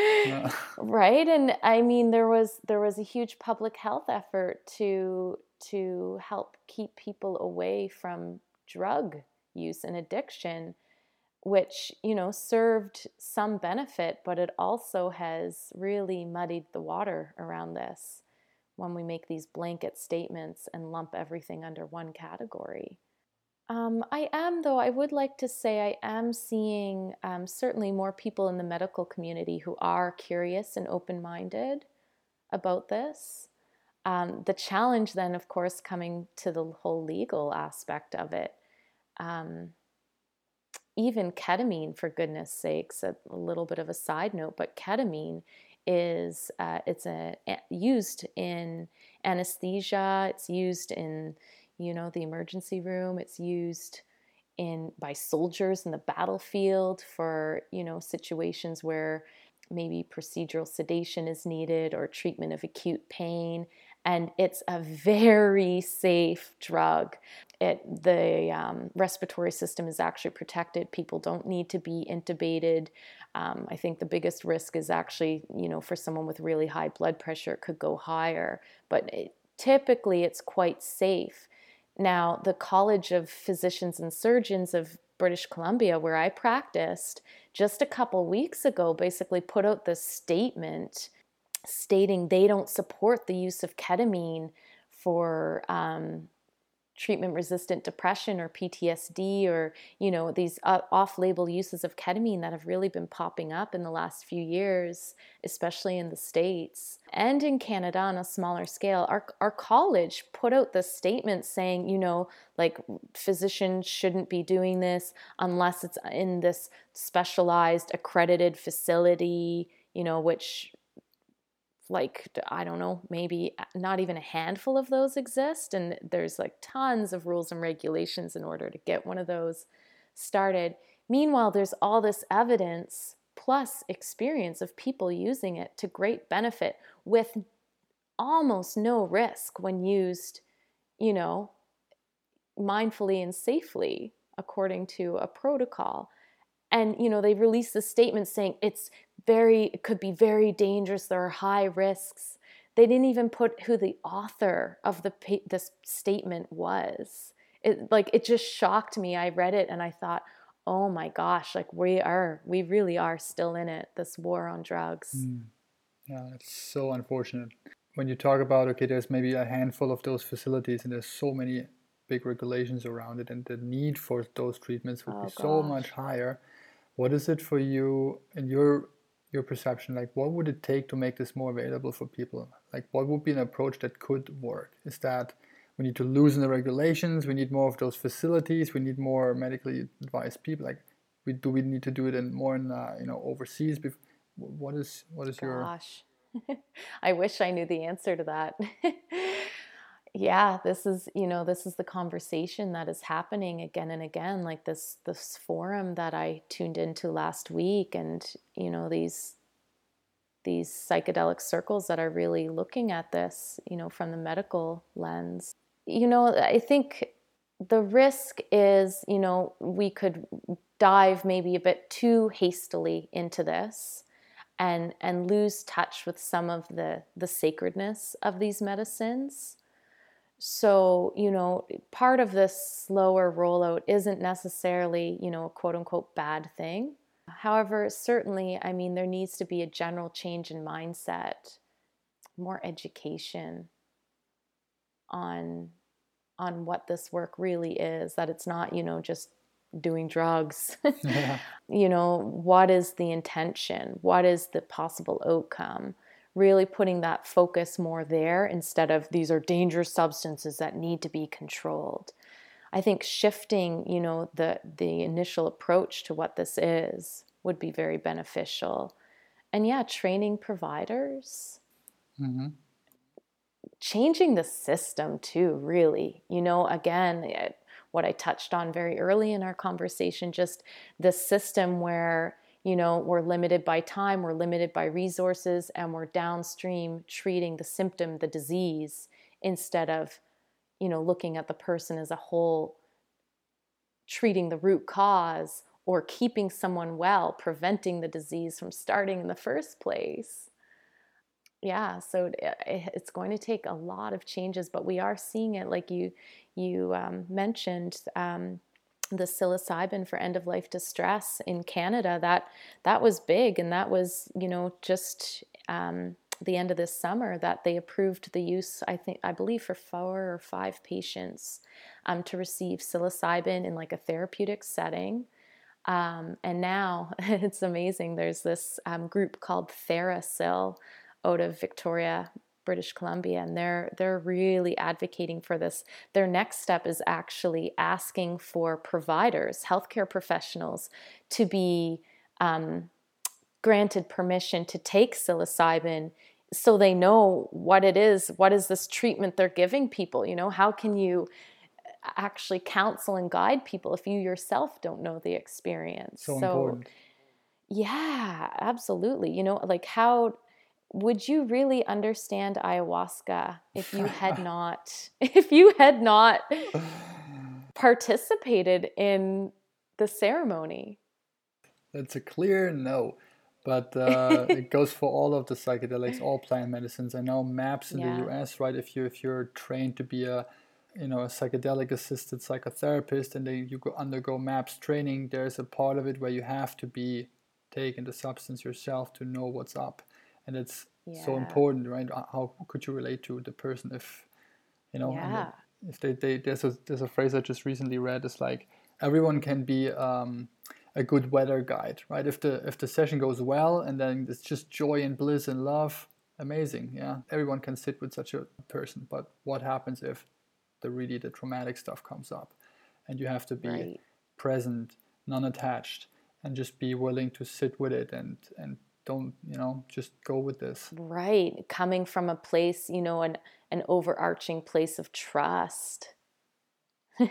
Right? And i mean there was there was a huge public health effort to to help keep people away from drug use and addiction which you know served some benefit but it also has really muddied the water around this when we make these blanket statements and lump everything under one category. Um, I am, though, I would like to say I am seeing um, certainly more people in the medical community who are curious and open minded about this. Um, the challenge, then, of course, coming to the whole legal aspect of it. Um, even ketamine, for goodness sakes, a, a little bit of a side note, but ketamine is uh, it's a, used in anesthesia. It's used in you know the emergency room. It's used in by soldiers in the battlefield for you know situations where maybe procedural sedation is needed or treatment of acute pain and it's a very safe drug. It, the um, respiratory system is actually protected. People don't need to be intubated. Um, I think the biggest risk is actually, you know, for someone with really high blood pressure, it could go higher. But it, typically, it's quite safe. Now, the College of Physicians and Surgeons of British Columbia, where I practiced, just a couple weeks ago, basically put out this statement stating they don't support the use of ketamine for um, treatment resistant depression or PTSD or you know these uh, off-label uses of ketamine that have really been popping up in the last few years especially in the states and in Canada on a smaller scale. Our our college put out this statement saying you know like physicians shouldn't be doing this unless it's in this specialized accredited facility you know which like i don't know maybe uh, not even a handful of those exist and there's like tons of rules and regulations in order to get one of those started. Meanwhile there's all this evidence plus experience of people using it to great benefit with almost no risk when used you know mindfully and safely according to a protocol and you know they released the statement saying it's very it could be very dangerous there are high risks. They didn't even put who the author of the this statement was. It like it just shocked me. I read it and i thought oh my gosh like we are we really are still in it this war on drugs. Mm. yeah it's so unfortunate. When you talk about okay there's maybe a handful of those facilities and there's so many big regulations around it and the need for those treatments would oh, be gosh. so much higher what is it for you and your your perception? Like what would it take to make this more available for people? Like what would be an approach that could work? Is that we need to loosen the regulations we need more of those facilities we need more medically advised people? Like we do we need to do it in more in uh, you know overseas what is what is your Gosh. your i wish i knew the answer to that yeah this is you know this is the conversation that is happening again and again like this this forum that i tuned into last week and you know these these psychedelic circles that are really looking at this you know from the medical lens. You know i think the risk is you know we could dive maybe a bit too hastily into this and and lose touch with some of the the sacredness of these medicines so, you know, part of this slower rollout isn't necessarily, you know, a quote unquote bad thing. However, certainly, I mean, there needs to be a general change in mindset, more education on on what this work really is that it's not you know just doing drugs yeah. you know what is the intention what is the possible outcome really putting that focus more there instead of these are dangerous substances that need to be controlled. I think shifting, you know, the the initial approach to what this is would be very beneficial. And yeah, training providers. Mm-hmm. Changing the system too, really. You know, again, it, what I touched on very early in our conversation, just the system where you know, we're limited by time, we're limited by resources, and we're downstream treating the symptom, the disease, instead of, you know, looking at the person as a whole, treating the root cause or keeping someone well, preventing the disease from starting in the first place. Yeah, so it's going to take a lot of changes, but we are seeing it, like you you um, mentioned. Um, the psilocybin for end of life distress in Canada that that was big and that was you know just um, the end of this summer that they approved the use I think I believe for four or five patients um, to receive psilocybin in like a therapeutic setting. Um, and now it's amazing there's this um, group called TheraPsil out of Victoria British Columbia, and they're they're really advocating for this. Their next step is actually asking for providers, healthcare professionals, to be um, granted permission to take psilocybin so they know what it is what is this treatment they're giving people you know how can you actually counsel and guide people if you yourself don't know the experience so, so important. yeah absolutely you know like how would you really understand ayahuasca if you had not if you had not participated in the ceremony? It's a clear no but uh, it goes for all of the psychedelics all plant medicines. I know MAPS in yeah. the us right if you if you're trained to be a you know a psychedelic assisted psychotherapist and then you go undergo MAPS training there's a part of it where you have to be taking the substance yourself to know what's up and it's yeah. so important right how could you relate to the person if you know yeah if they, they there's a there's a phrase I just recently read. It's like everyone can be um, a good weather guide, right? If the if the session goes well and then it's just joy and bliss and love, amazing. Yeah, everyone can sit with such a person. But what happens if the really the traumatic stuff comes up, and you have to be right. present, non-attached, and just be willing to sit with it and and don't you know just go with this. Right. Coming from a place you know an an overarching place of trust.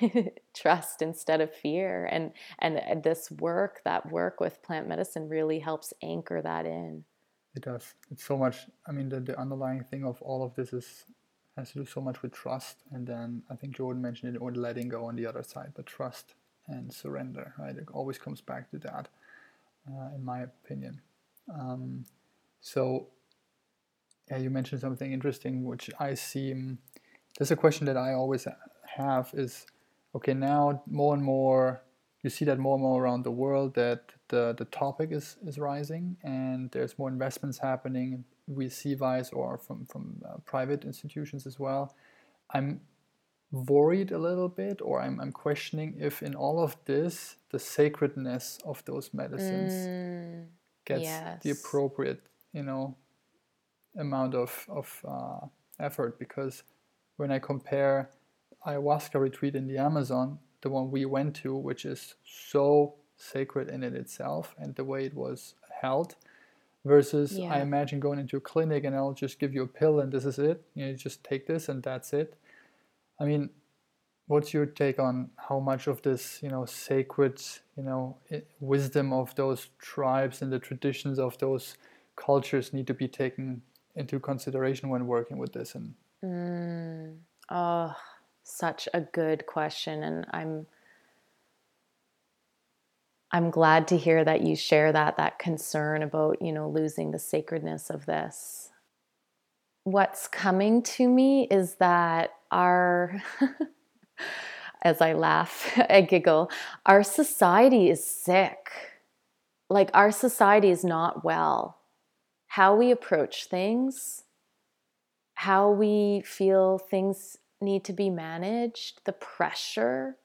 Trust instead of fear. And and this work that work with plant medicine really helps anchor that in. It does. It's so much i mean the, the underlying thing of all of this is has to do so much with trust. And then i think jordan mentioned it or letting go on the other side but trust and surrender right? It always comes back to that uh, in my opinion um, so, yeah, you mentioned something interesting, which I see. There's a question that I always have is, okay, now more and more, you see that more and more around the world that the, the topic is, is rising and there's more investments happening. We see vice or from, from uh, private institutions as well. I'm worried a little bit or I'm, I'm questioning if in all of this, the sacredness of those medicines mm gets yes. the appropriate you know amount of of uh, effort because when I compare ayahuasca retreat in the Amazon, the one we went to, which is so sacred in it itself and the way it was held, versus yeah. I imagine going into a clinic and I'll just give you a pill and this is it. You know, you just take this and that's it. I mean, what's your take on how much of this you know sacred you know wisdom of those tribes and the traditions of those cultures need to be taken into consideration when working with this and mm, oh such a good question and i'm i'm glad to hear that you share that that concern about you know losing the sacredness of this. What's coming to me is that our as I laugh, I giggle. Our society is sick. Like, our society is not well. How we approach things, how we feel things need to be managed, the pressure,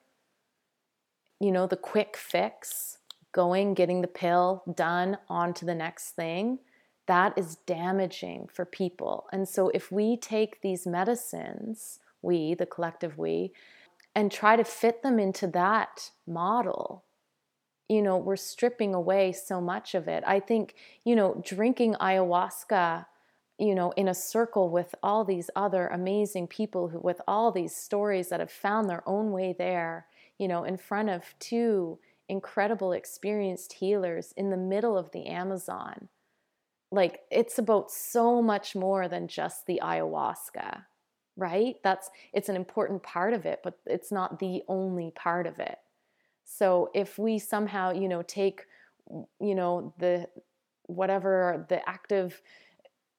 you know, the quick fix, going, getting the pill, done, on to the next thing, that is damaging for people. And so, if we take these medicines, we, the collective we, and try to fit them into that model. You know we're stripping away so much of it. I think you know drinking ayahuasca you know in a circle with all these other amazing people who with all these stories that have found their own way there you know in front of two incredible experienced healers in the middle of the amazon. Like it's about so much more than just the ayahuasca right? That's it's an important part of it, but it's not the only part of it. So if we somehow, you know, take you know, the whatever the active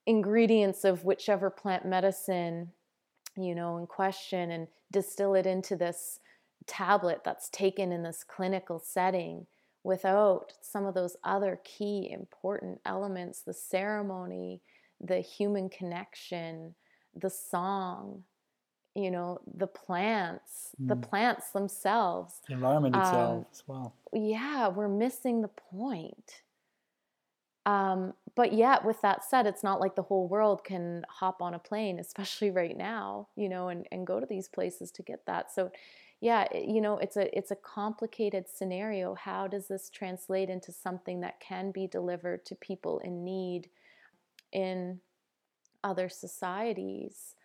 ingredients of whichever plant medicine, you know, in question and distill it into this tablet that's taken in this clinical setting without some of those other key important elements the ceremony, the human connection, the song, you know, the plants, mm. the plants themselves, the environment itself um, as well. Yeah, we're missing the point. Um, but yet, with that said, it's not like the whole world can hop on a plane, especially right now, you know, and, and go to these places to get that. So, yeah, you know, it's a it's a complicated scenario. How does this translate into something that can be delivered to people in need in other societies?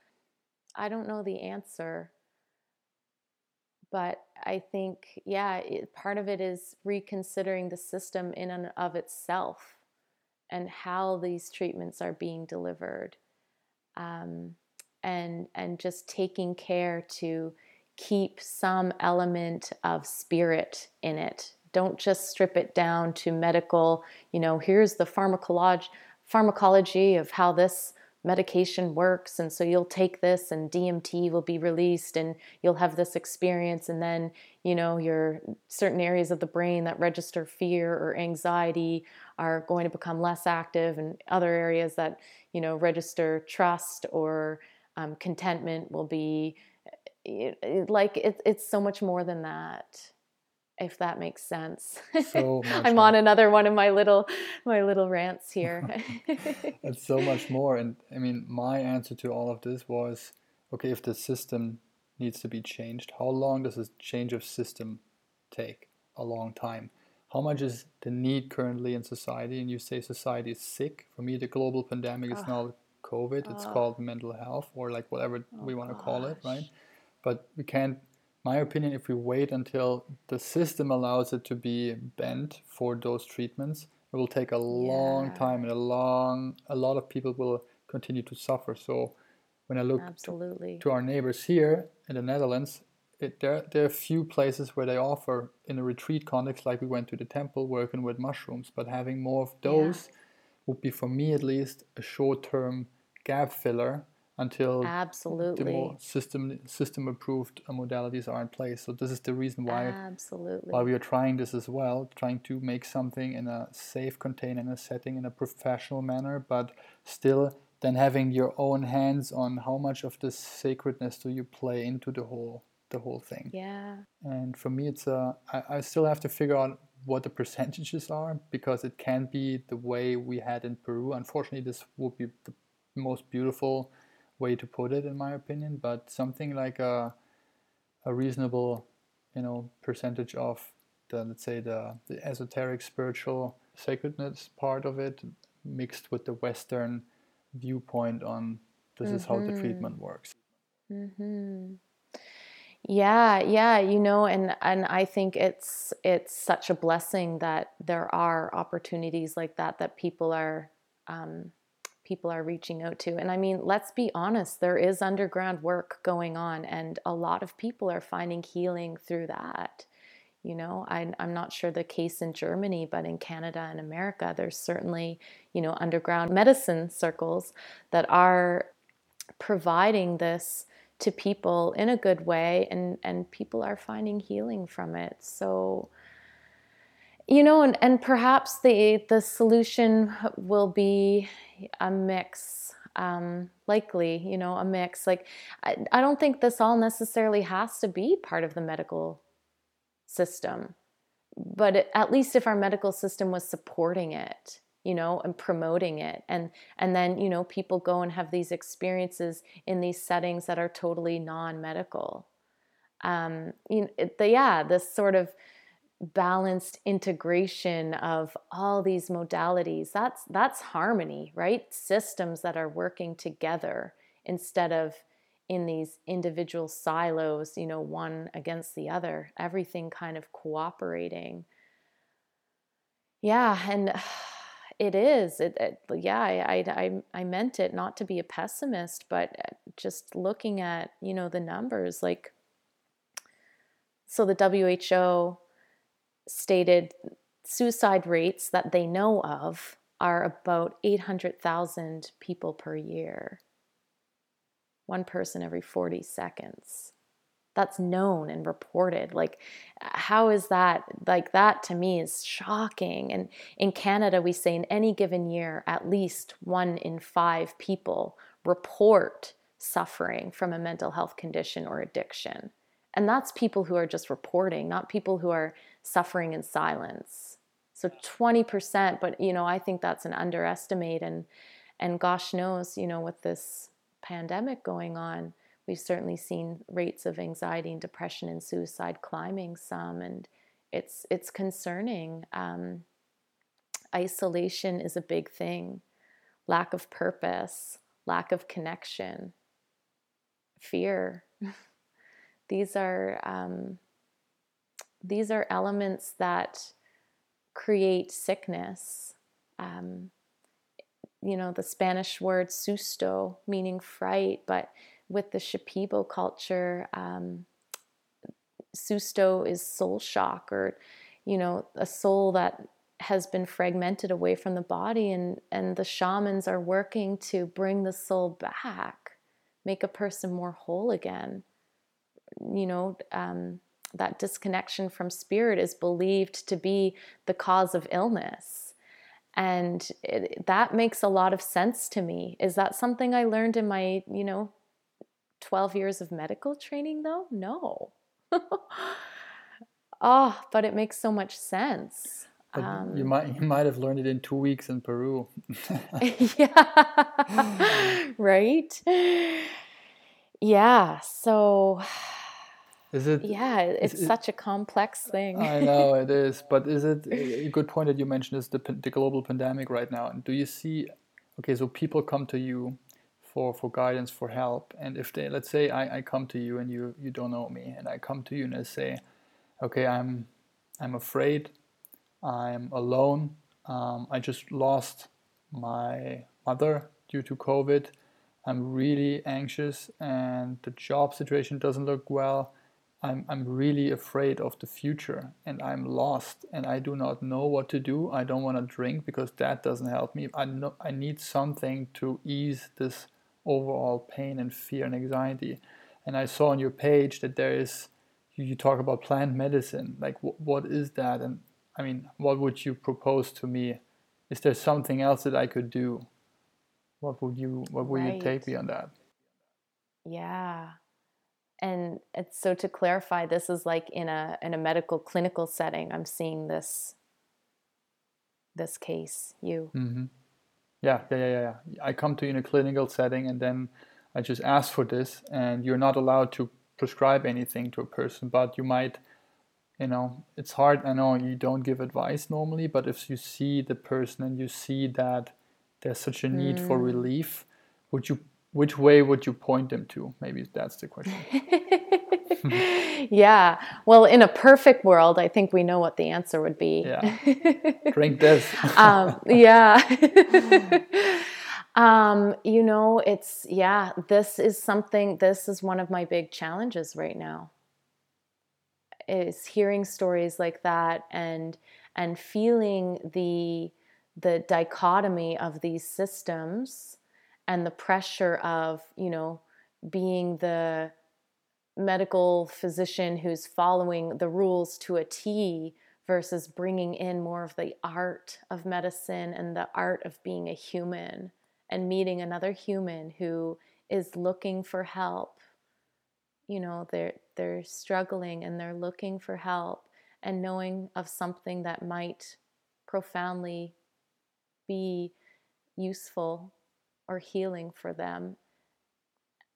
I don't know the answer. But I think, yeah, it, part of it is reconsidering the system in and of itself and how these treatments are being delivered. Um, and, and just taking care to keep some element of spirit in it. Don't just strip it down to medical, you know, here's the pharmacology, pharmacology of how this medication works and so you'll take this and DMT will be released and you'll have this experience and then you know your certain areas of the brain that register fear or anxiety are going to become less active and other areas that you know register trust or um, contentment will be like it, it's so much more than that if that makes sense. So I'm more. on another one of my little my little rants here. it's so much more and I mean my answer to all of this was okay if the system needs to be changed, how long does a change of system take? A long time. How much is the need currently in society? And you say society is sick. For me, the global pandemic is oh. now COVID. It's oh. called mental health or like whatever oh, we want to call it, right? But we can't my opinion, if we wait until the system allows it to be bent for those treatments, it will take a yeah. long time and a long a lot of people will continue to suffer. So when I look to, to, our neighbors here in the Netherlands, it, there, there are a few places where they offer in a retreat context, like we went to the temple working with mushrooms, but having more of those yeah. would be, for me at least, a short term gap filler until absolutely the more system system approved uh, modalities are in place. So this is the reason why absolutely why we are trying this as well, trying to make something in a safe container, in a setting, in a professional manner, but still then having your own hands on how much of this sacredness do you play into the whole the whole thing. Yeah. And for me, it's a I, I still have to figure out what the percentages are because it can't be the way we had in Peru. Unfortunately, this would be the most beautiful way to put it in my opinion but something like a, a reasonable you know percentage of the let's say the, the esoteric spiritual sacredness part of it mixed with the western viewpoint on this mm-hmm. is how the mm-hmm. treatment works mm-hmm. yeah yeah you know and and i think it's it's such a blessing that there are opportunities like that that people are um, people are reaching out to. And I mean, let's be honest, there is underground work going on, and a lot of people are finding healing through that. You know, I, I'm not sure the case in Germany, but in Canada and America, there's certainly, you know, underground medicine circles that are providing this to people in a good way and and people are finding healing from it so you know and, and perhaps the the solution will be a mix um, likely you know a mix. Like I, I don't think this all necessarily has to be part of the medical system but at least if our medical system was supporting it you know and promoting it and and then you know people go and have these experiences in these settings that are totally non-medical. Um you know, the, yeah this sort of balanced integration of all these modalities that's that's harmony right? Systems that are working together instead of in these individual silos you know one against the other everything kind of cooperating. Yeah and it is it, it yeah I, I i meant it not to be a pessimist but uh, just looking at you know the numbers like so the WHO stated suicide rates that they know of are about 800,000 people per year. One person every 40 seconds. That's known and reported. Like, how is that? Like, that to me is shocking. And in Canada, we say in any given year, at least one in five people report suffering from a mental health condition or addiction. And that's people who are just reporting, not people who are suffering in silence. So 20%, but you know, I think that's an underestimate and and gosh knows, you know, with this pandemic going on, we've certainly seen rates of anxiety and depression and suicide climbing some and it's it's concerning. Um, isolation is a big thing. Lack of purpose, lack of connection, fear. These are um, these are elements that create sickness. Um, you know, the Spanish word susto, meaning fright, but with the Shipibo culture, um, susto is soul shock or, you know, a soul that has been fragmented away from the body and, and the shamans are working to bring the soul back, make a person more whole again. You know, um, that disconnection from spirit is believed to be the cause of illness. And it, that makes a lot of sense to me. Is that something I learned in my, you know, 12 years of medical training, though? No. oh, but it makes so much sense. Um, you might you might have learned it in two weeks in Peru. yeah, right. Yeah. So. Is it? Yeah, it's is such a complex thing. I know it is, but is it a good point that you mentioned is the the global pandemic right now? And do you see? Okay, so people come to you for for guidance, for help, and if they let's say I, I come to you and you you don't know me, and I come to you and I say, okay, I'm I'm afraid I'm alone. Um, I just lost my mother due to COVID. I'm really anxious and the job situation doesn't look well. I'm, I'm really afraid of the future and I'm lost and I do not know what to do. I don't want to drink because that doesn't help me. I, know, I need something to ease this overall pain and fear and anxiety. And I saw on your page that there is, you talk about plant medicine. Like, what is that? And I mean, what would you propose to me? Is there something else that I could do? What would you What would right. you take me on that? Yeah, and it's, so to clarify, this is like in a in a medical clinical setting. I'm seeing this this case. You. Mm-hmm. Yeah, yeah, yeah, yeah. I come to you in a clinical setting, and then I just ask for this, and you're not allowed to prescribe anything to a person, but you might you know it's hard i know you don't give advice normally but if you see the person and you see that there's such a need mm. for relief would you which way would you point them to? Maybe that's the question. Yeah. Well in a perfect world i think we know what the answer would be. Yeah. Drink this. Um, yeah. Um, you know it's yeah this is something this is one of my big challenges right now is hearing stories like that and and feeling the the dichotomy of these systems and the pressure of you know being the medical physician who's following the rules to a T versus bringing in more of the art of medicine and the art of being a human and meeting another human who is looking for help. You know they're they're struggling and they're looking for help and knowing of something that might profoundly be useful or healing for them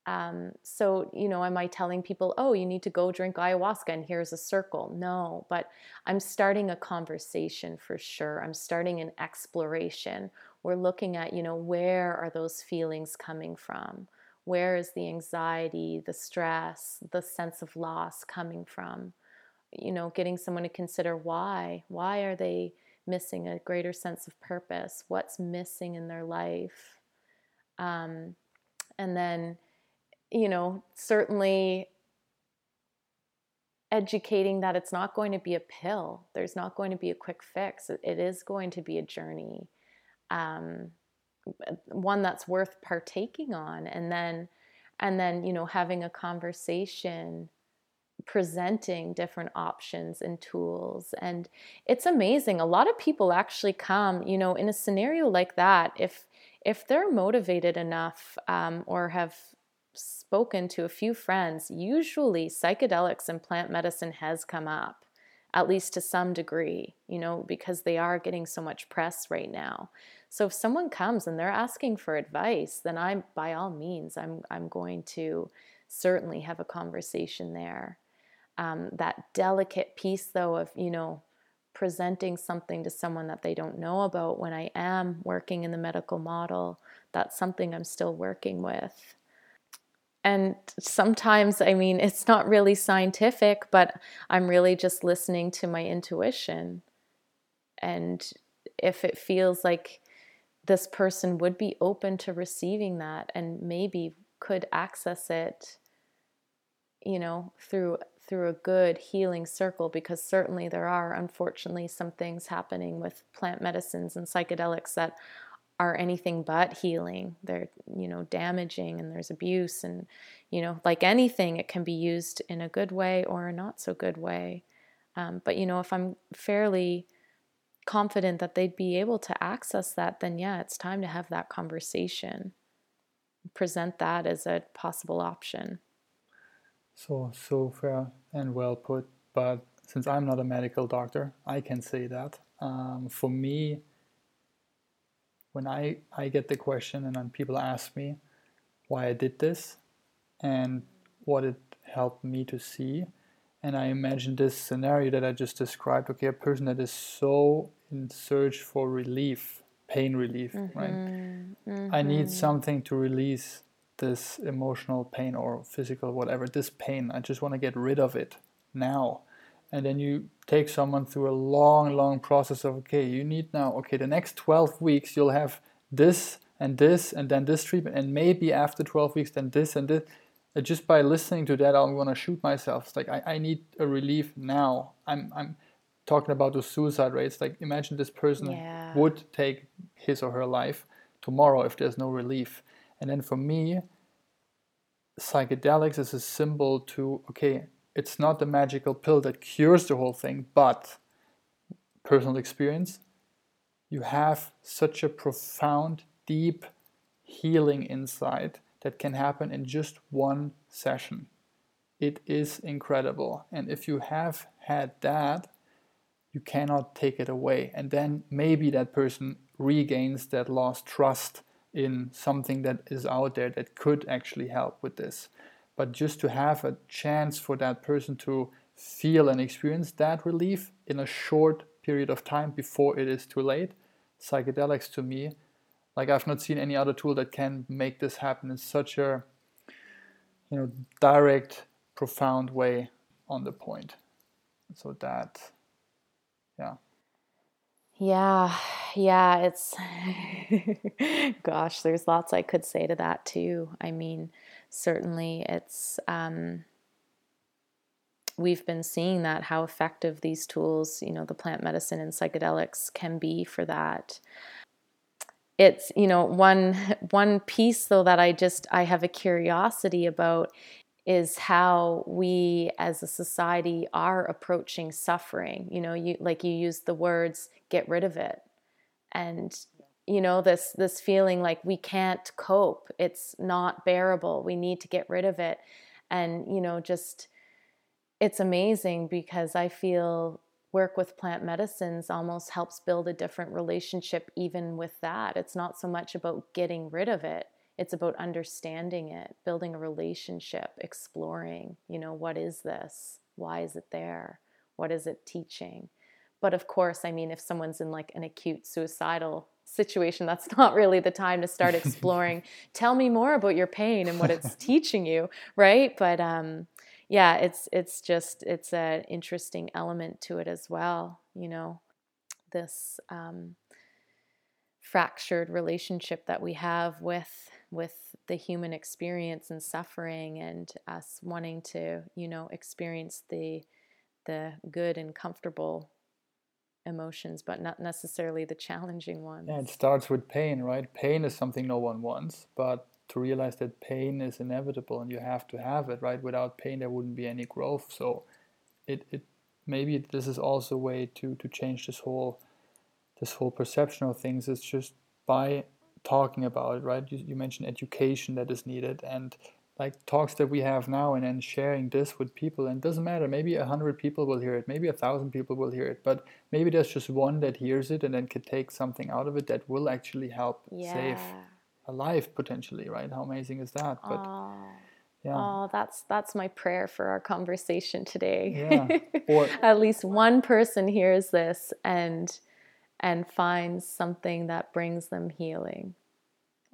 um, so you know am i telling people oh you need to go drink ayahuasca and here's a circle no but i'm starting a conversation for sure i'm starting an exploration we're looking at you know where are those feelings coming from where is the anxiety, the stress, the sense of loss coming from? You know, getting someone to consider why. Why are they missing a greater sense of purpose? What's missing in their life? Um, and then, you know, certainly educating that it's not going to be a pill. There's not going to be a quick fix. It is going to be a journey. Um, one that's worth partaking on and then and then you know having a conversation presenting different options and tools and it's amazing a lot of people actually come you know in a scenario like that if if they're motivated enough um, or have spoken to a few friends usually psychedelics and plant medicine has come up at least to some degree you know because they are getting so much press right now so if someone comes and they're asking for advice, then I'm by all means I'm I'm going to certainly have a conversation there. Um, that delicate piece though of you know presenting something to someone that they don't know about when I am working in the medical model, that's something I'm still working with. And sometimes, I mean, it's not really scientific, but I'm really just listening to my intuition. And if it feels like this person would be open to receiving that and maybe could access it you know through through a good healing circle because certainly there are unfortunately some things happening with plant medicines and psychedelics that are anything but healing they're you know damaging and there's abuse and you know like anything it can be used in a good way or a not so good way um, but you know if i'm fairly confident that they'd be able to access that, then yeah, it's time to have that conversation. present that as a possible option. So, so fair and well put. But since I'm not a medical doctor, I can say that. Um, for me, when I, I get the question and then people ask me why I did this and what it helped me to see, and I imagine this scenario that I just described okay, a person that is so in search for relief, pain relief, mm-hmm. right? Mm-hmm. I need something to release this emotional pain or physical, whatever, this pain. I just want to get rid of it now. And then you take someone through a long, long process of, okay, you need now, okay, the next 12 weeks you'll have this and this and then this treatment. And maybe after 12 weeks, then this and this. And just by listening to that, I'm going to shoot myself. It's like, I, I need a relief now. I'm, I'm talking about the suicide rates. Like, imagine this person yeah. would take his or her life tomorrow if there's no relief. And then for me, psychedelics is a symbol to okay, it's not the magical pill that cures the whole thing, but personal experience, you have such a profound, deep healing insight that can happen in just one session. It is incredible. And if you have had that, you cannot take it away. And then maybe that person regains that lost trust in something that is out there that could actually help with this. But just to have a chance for that person to feel and experience that relief in a short period of time before it is too late, psychedelics to me, like I've not seen any other tool that can make this happen in such a you know direct, profound way on the point. So that yeah. Yeah, yeah, it's gosh, there's lots I could say to that too. I mean, certainly it's um, we've been seeing that how effective these tools, you know, the plant medicine and psychedelics can be for that. It's, you know, one one piece though that I just I have a curiosity about is how we as a society are approaching suffering you know you like you use the words get rid of it. And you know this this feeling like we can't cope it's not bearable we need to get rid of it. And you know just it's amazing because i feel work with plant medicines almost helps build a different relationship even with that. It's not so much about getting rid of it it's about understanding it, building a relationship, exploring, you know, what is this? Why is it there? What is it teaching? But of course, I mean, if someone's in like an acute suicidal situation, that's not really the time to start exploring. Tell me more about your pain and what it's teaching you, right? But um, yeah, it's it's just it's an interesting element to it as well. You know, this um, fractured relationship that we have with with the human experience and suffering and us wanting to you know experience the the good and comfortable emotions but not necessarily the challenging ones yeah it starts with pain right? Pain is something no one wants but to realize that pain is inevitable and you have to have it right? Without pain there wouldn't be any growth. So it, it maybe this is also a way to to change this whole this whole perception of things is just by talking about it, right? You, you mentioned education that is needed and like talks that we have now and then sharing this with people and it doesn't matter maybe a hundred people will hear it maybe a thousand people will hear it but maybe there's just one that hears it and then can take something out of it that will actually help yeah. save a life potentially right how amazing is that but Aww. yeah oh that's that's my prayer for our conversation today yeah or at least one person hears this and and finds something that brings them healing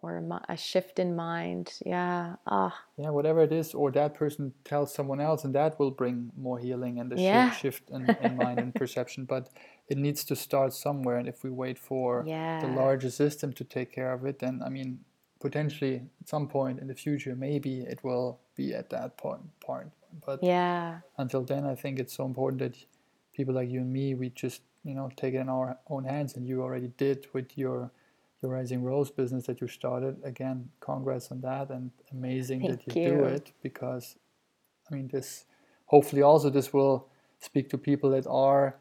or a, shift in mind. Yeah. Ah. Yeah, whatever it is, or that person tells someone else, and that will bring more healing and the yeah. shift in, in mind and perception. But it needs to start somewhere, and if we wait for yeah. the larger system to take care of it, then I mean, potentially at some point in the future, maybe it will be at that point. Point. But yeah. Until then, I think it's so important that people like you and me, we just you know take it in our own hands and you already did with your your rising rose business that you started. Again congrats on that and amazing Thank that you, you, do it because i mean this hopefully also this will speak to people that are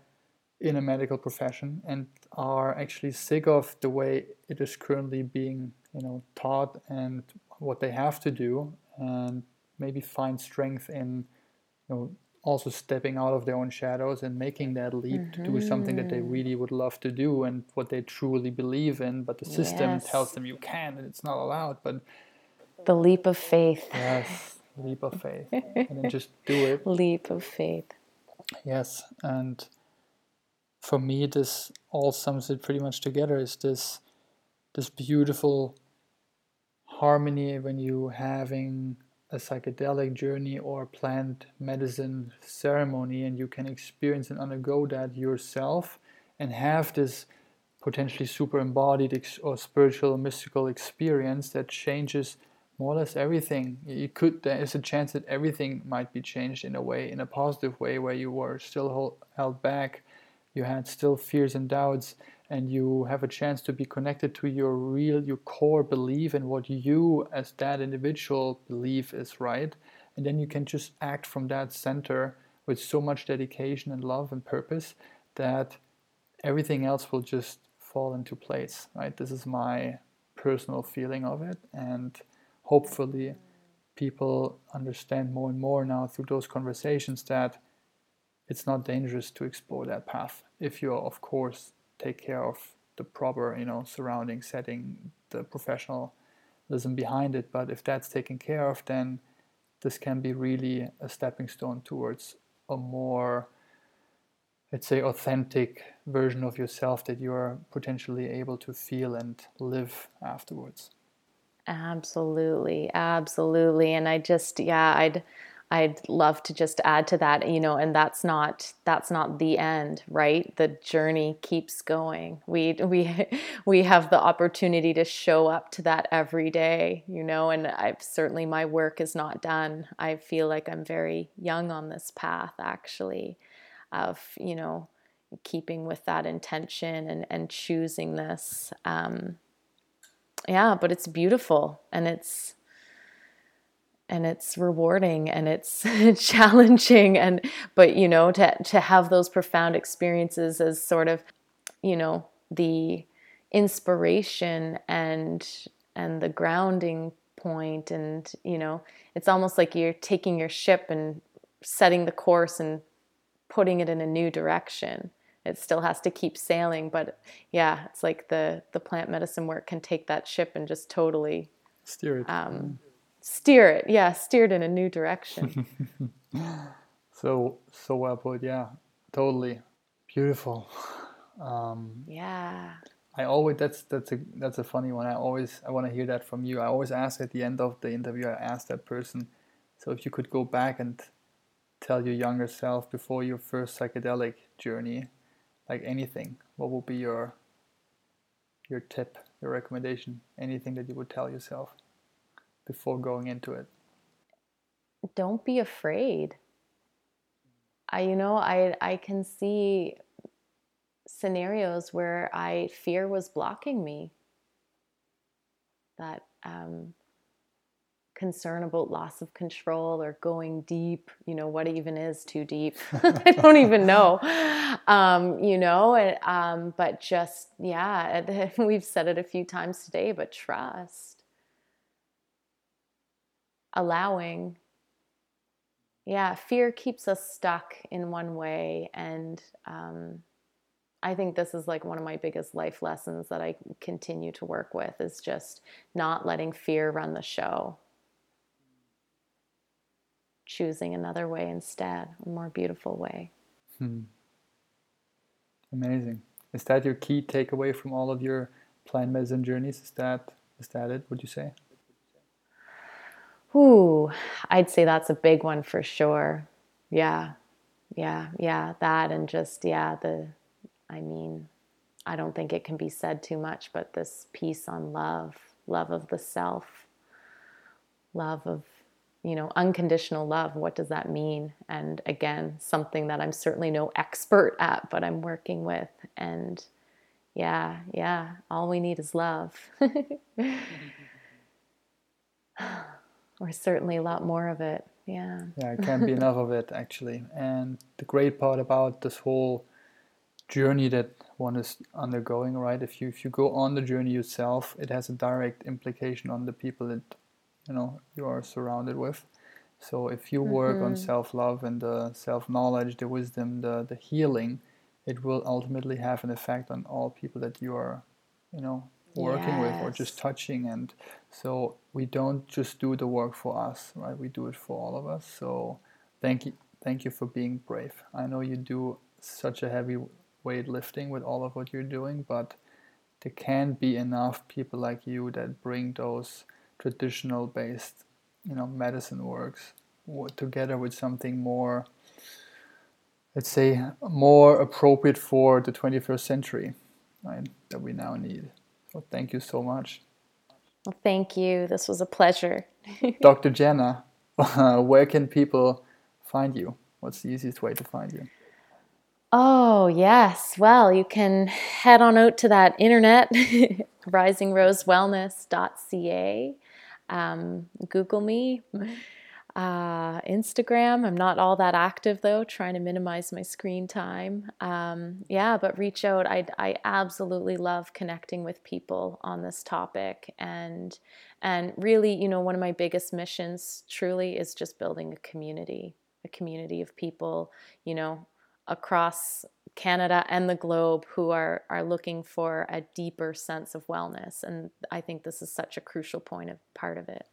in a medical profession and are actually sick of the way it is currently being you know taught and what they have to do and maybe find strength in you know also stepping out of their own shadows and making that leap mm-hmm. to do something that they mm-hmm. really would love to do and what they truly believe in but the system yes. tells them you can and it's not allowed but the leap of faith yes leap of faith and then just do it leap of faith yes and for me this all sums it pretty much together is this this beautiful harmony when you having a psychedelic journey or plant medicine ceremony and you can experience and undergo that yourself and have this potentially super embodied ex- or spiritual mystical experience that changes more or less everything. You could there is a chance that everything might be changed in a way in a positive way where you were still hold, held back you had still fears and doubts and you have a chance to be connected to your real your core belief and what you as that individual believe is right? And then you can just act from that center with so much dedication and love and purpose that everything else will just fall into place right? This is my personal feeling of it and hopefully people understand more and more now through those conversations that it's not dangerous to explore that path if you're of course take care of the proper you know surrounding setting the professionalism behind it. But if that's taken care of then this can be really a stepping stone towards a more let's say authentic version of yourself that you're potentially able to feel and live afterwards. Absolutely. Absolutely. And i just yeah i'd I'd love to just add to that, you know, and that's not that's not the end, right? The journey keeps going. We we we have the opportunity to show up to that every day, you know, and I've certainly my work is not done. I feel like I'm very young on this path actually of, you know, keeping with that intention and and choosing this um yeah, but it's beautiful and it's and it's rewarding and it's challenging and but you know to to have those profound experiences as sort of you know the inspiration and and the grounding point and you know it's almost like you're taking your ship and setting the course and putting it in a new direction. It still has to keep sailing but yeah it's like the the plant medicine work can take that ship and just totally steer it. um, steer it. Yeah steered in a new direction. So so well put. Yeah totally. Beautiful. Um, yeah. I always that's that's a that's a funny one. I always i want to hear that from you. I always ask at the end of the interview i ask that person so if you could go back and tell your younger self before your first psychedelic journey like anything what would be your your tip your recommendation? Anything that you would tell yourself before going into it? Don't be afraid. I you know, I I can see scenarios where I fear was blocking me. That um, concern about loss of control or going deep, you know, what even is too deep? I don't even know. Um, you know, and, um, but just, yeah, we've said it a few times today, but trust allowing yeah fear keeps us stuck in one way. And um, i think this is like one of my biggest life lessons that i continue to work with is just not letting fear run the show. Choosing another way instead a more beautiful way. Hmm. amazing. Is that your key takeaway from all of your plant medicine journeys? Is that is that it would you say Ooh, I'd say that's a big one for sure. Yeah. Yeah. Yeah. That and just, yeah, the, I mean, I don't think it can be said too much, but this piece on love, love of the self, love of, you know, unconditional love. What does that mean? And again, something that I'm certainly no expert at, but I'm working with. And yeah, yeah, all we need is love. or certainly a lot more of it. Yeah. Yeah, it can't be enough of it actually. And the great part about this whole journey that one is undergoing, right? If you if you go on the journey yourself, it has a direct implication on the people that you know you are surrounded with. So if you work mm-hmm. on self-love and the self-knowledge, the wisdom, the the healing, it will ultimately have an effect on all people that you are, you know, working yes. with or just touching. And so we don't just do the work for us, right? We do it for all of us. So thank you, thank you for being brave. I know you do such a heavy weight lifting with all of what you're doing, but there can't be enough people like you that bring those traditional based, you know, medicine works together with something more let's say more appropriate for the 21st century right that we now need thank you so much. Well, thank you. This was a pleasure. Dr. Jenna, where can people find you? What's the easiest way to find you? Oh, yes. Well, you can head on out to that internet, risingrosewellness.ca. Um, Google me uh, Instagram. I'm not all that active though, trying to minimize my screen time. Um, yeah, but reach out. I, I absolutely love connecting with people on this topic, and and really, you know, one of my biggest missions truly is just building a community, a community of people, you know, across Canada and the globe who are are looking for a deeper sense of wellness, and I think this is such a crucial point of part of it.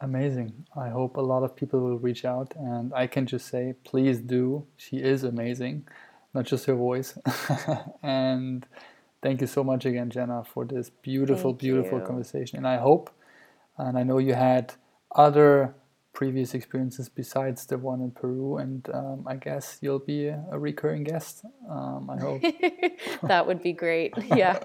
Amazing. I hope a lot of people will reach out, and I can just say, please do. She is amazing, not just her voice. and thank you so much again, Jenna, for this beautiful, thank beautiful you. conversation. And I hope, and I know you had other previous experiences besides the one in Peru, and um, I guess you'll be a, recurring guest. Um, I hope that would be great. Yeah,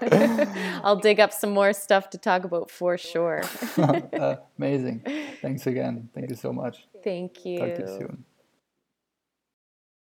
I'll dig up some more stuff to talk about for sure. uh, amazing. Thanks again. Thank you so much. Thank you. Talk to you soon.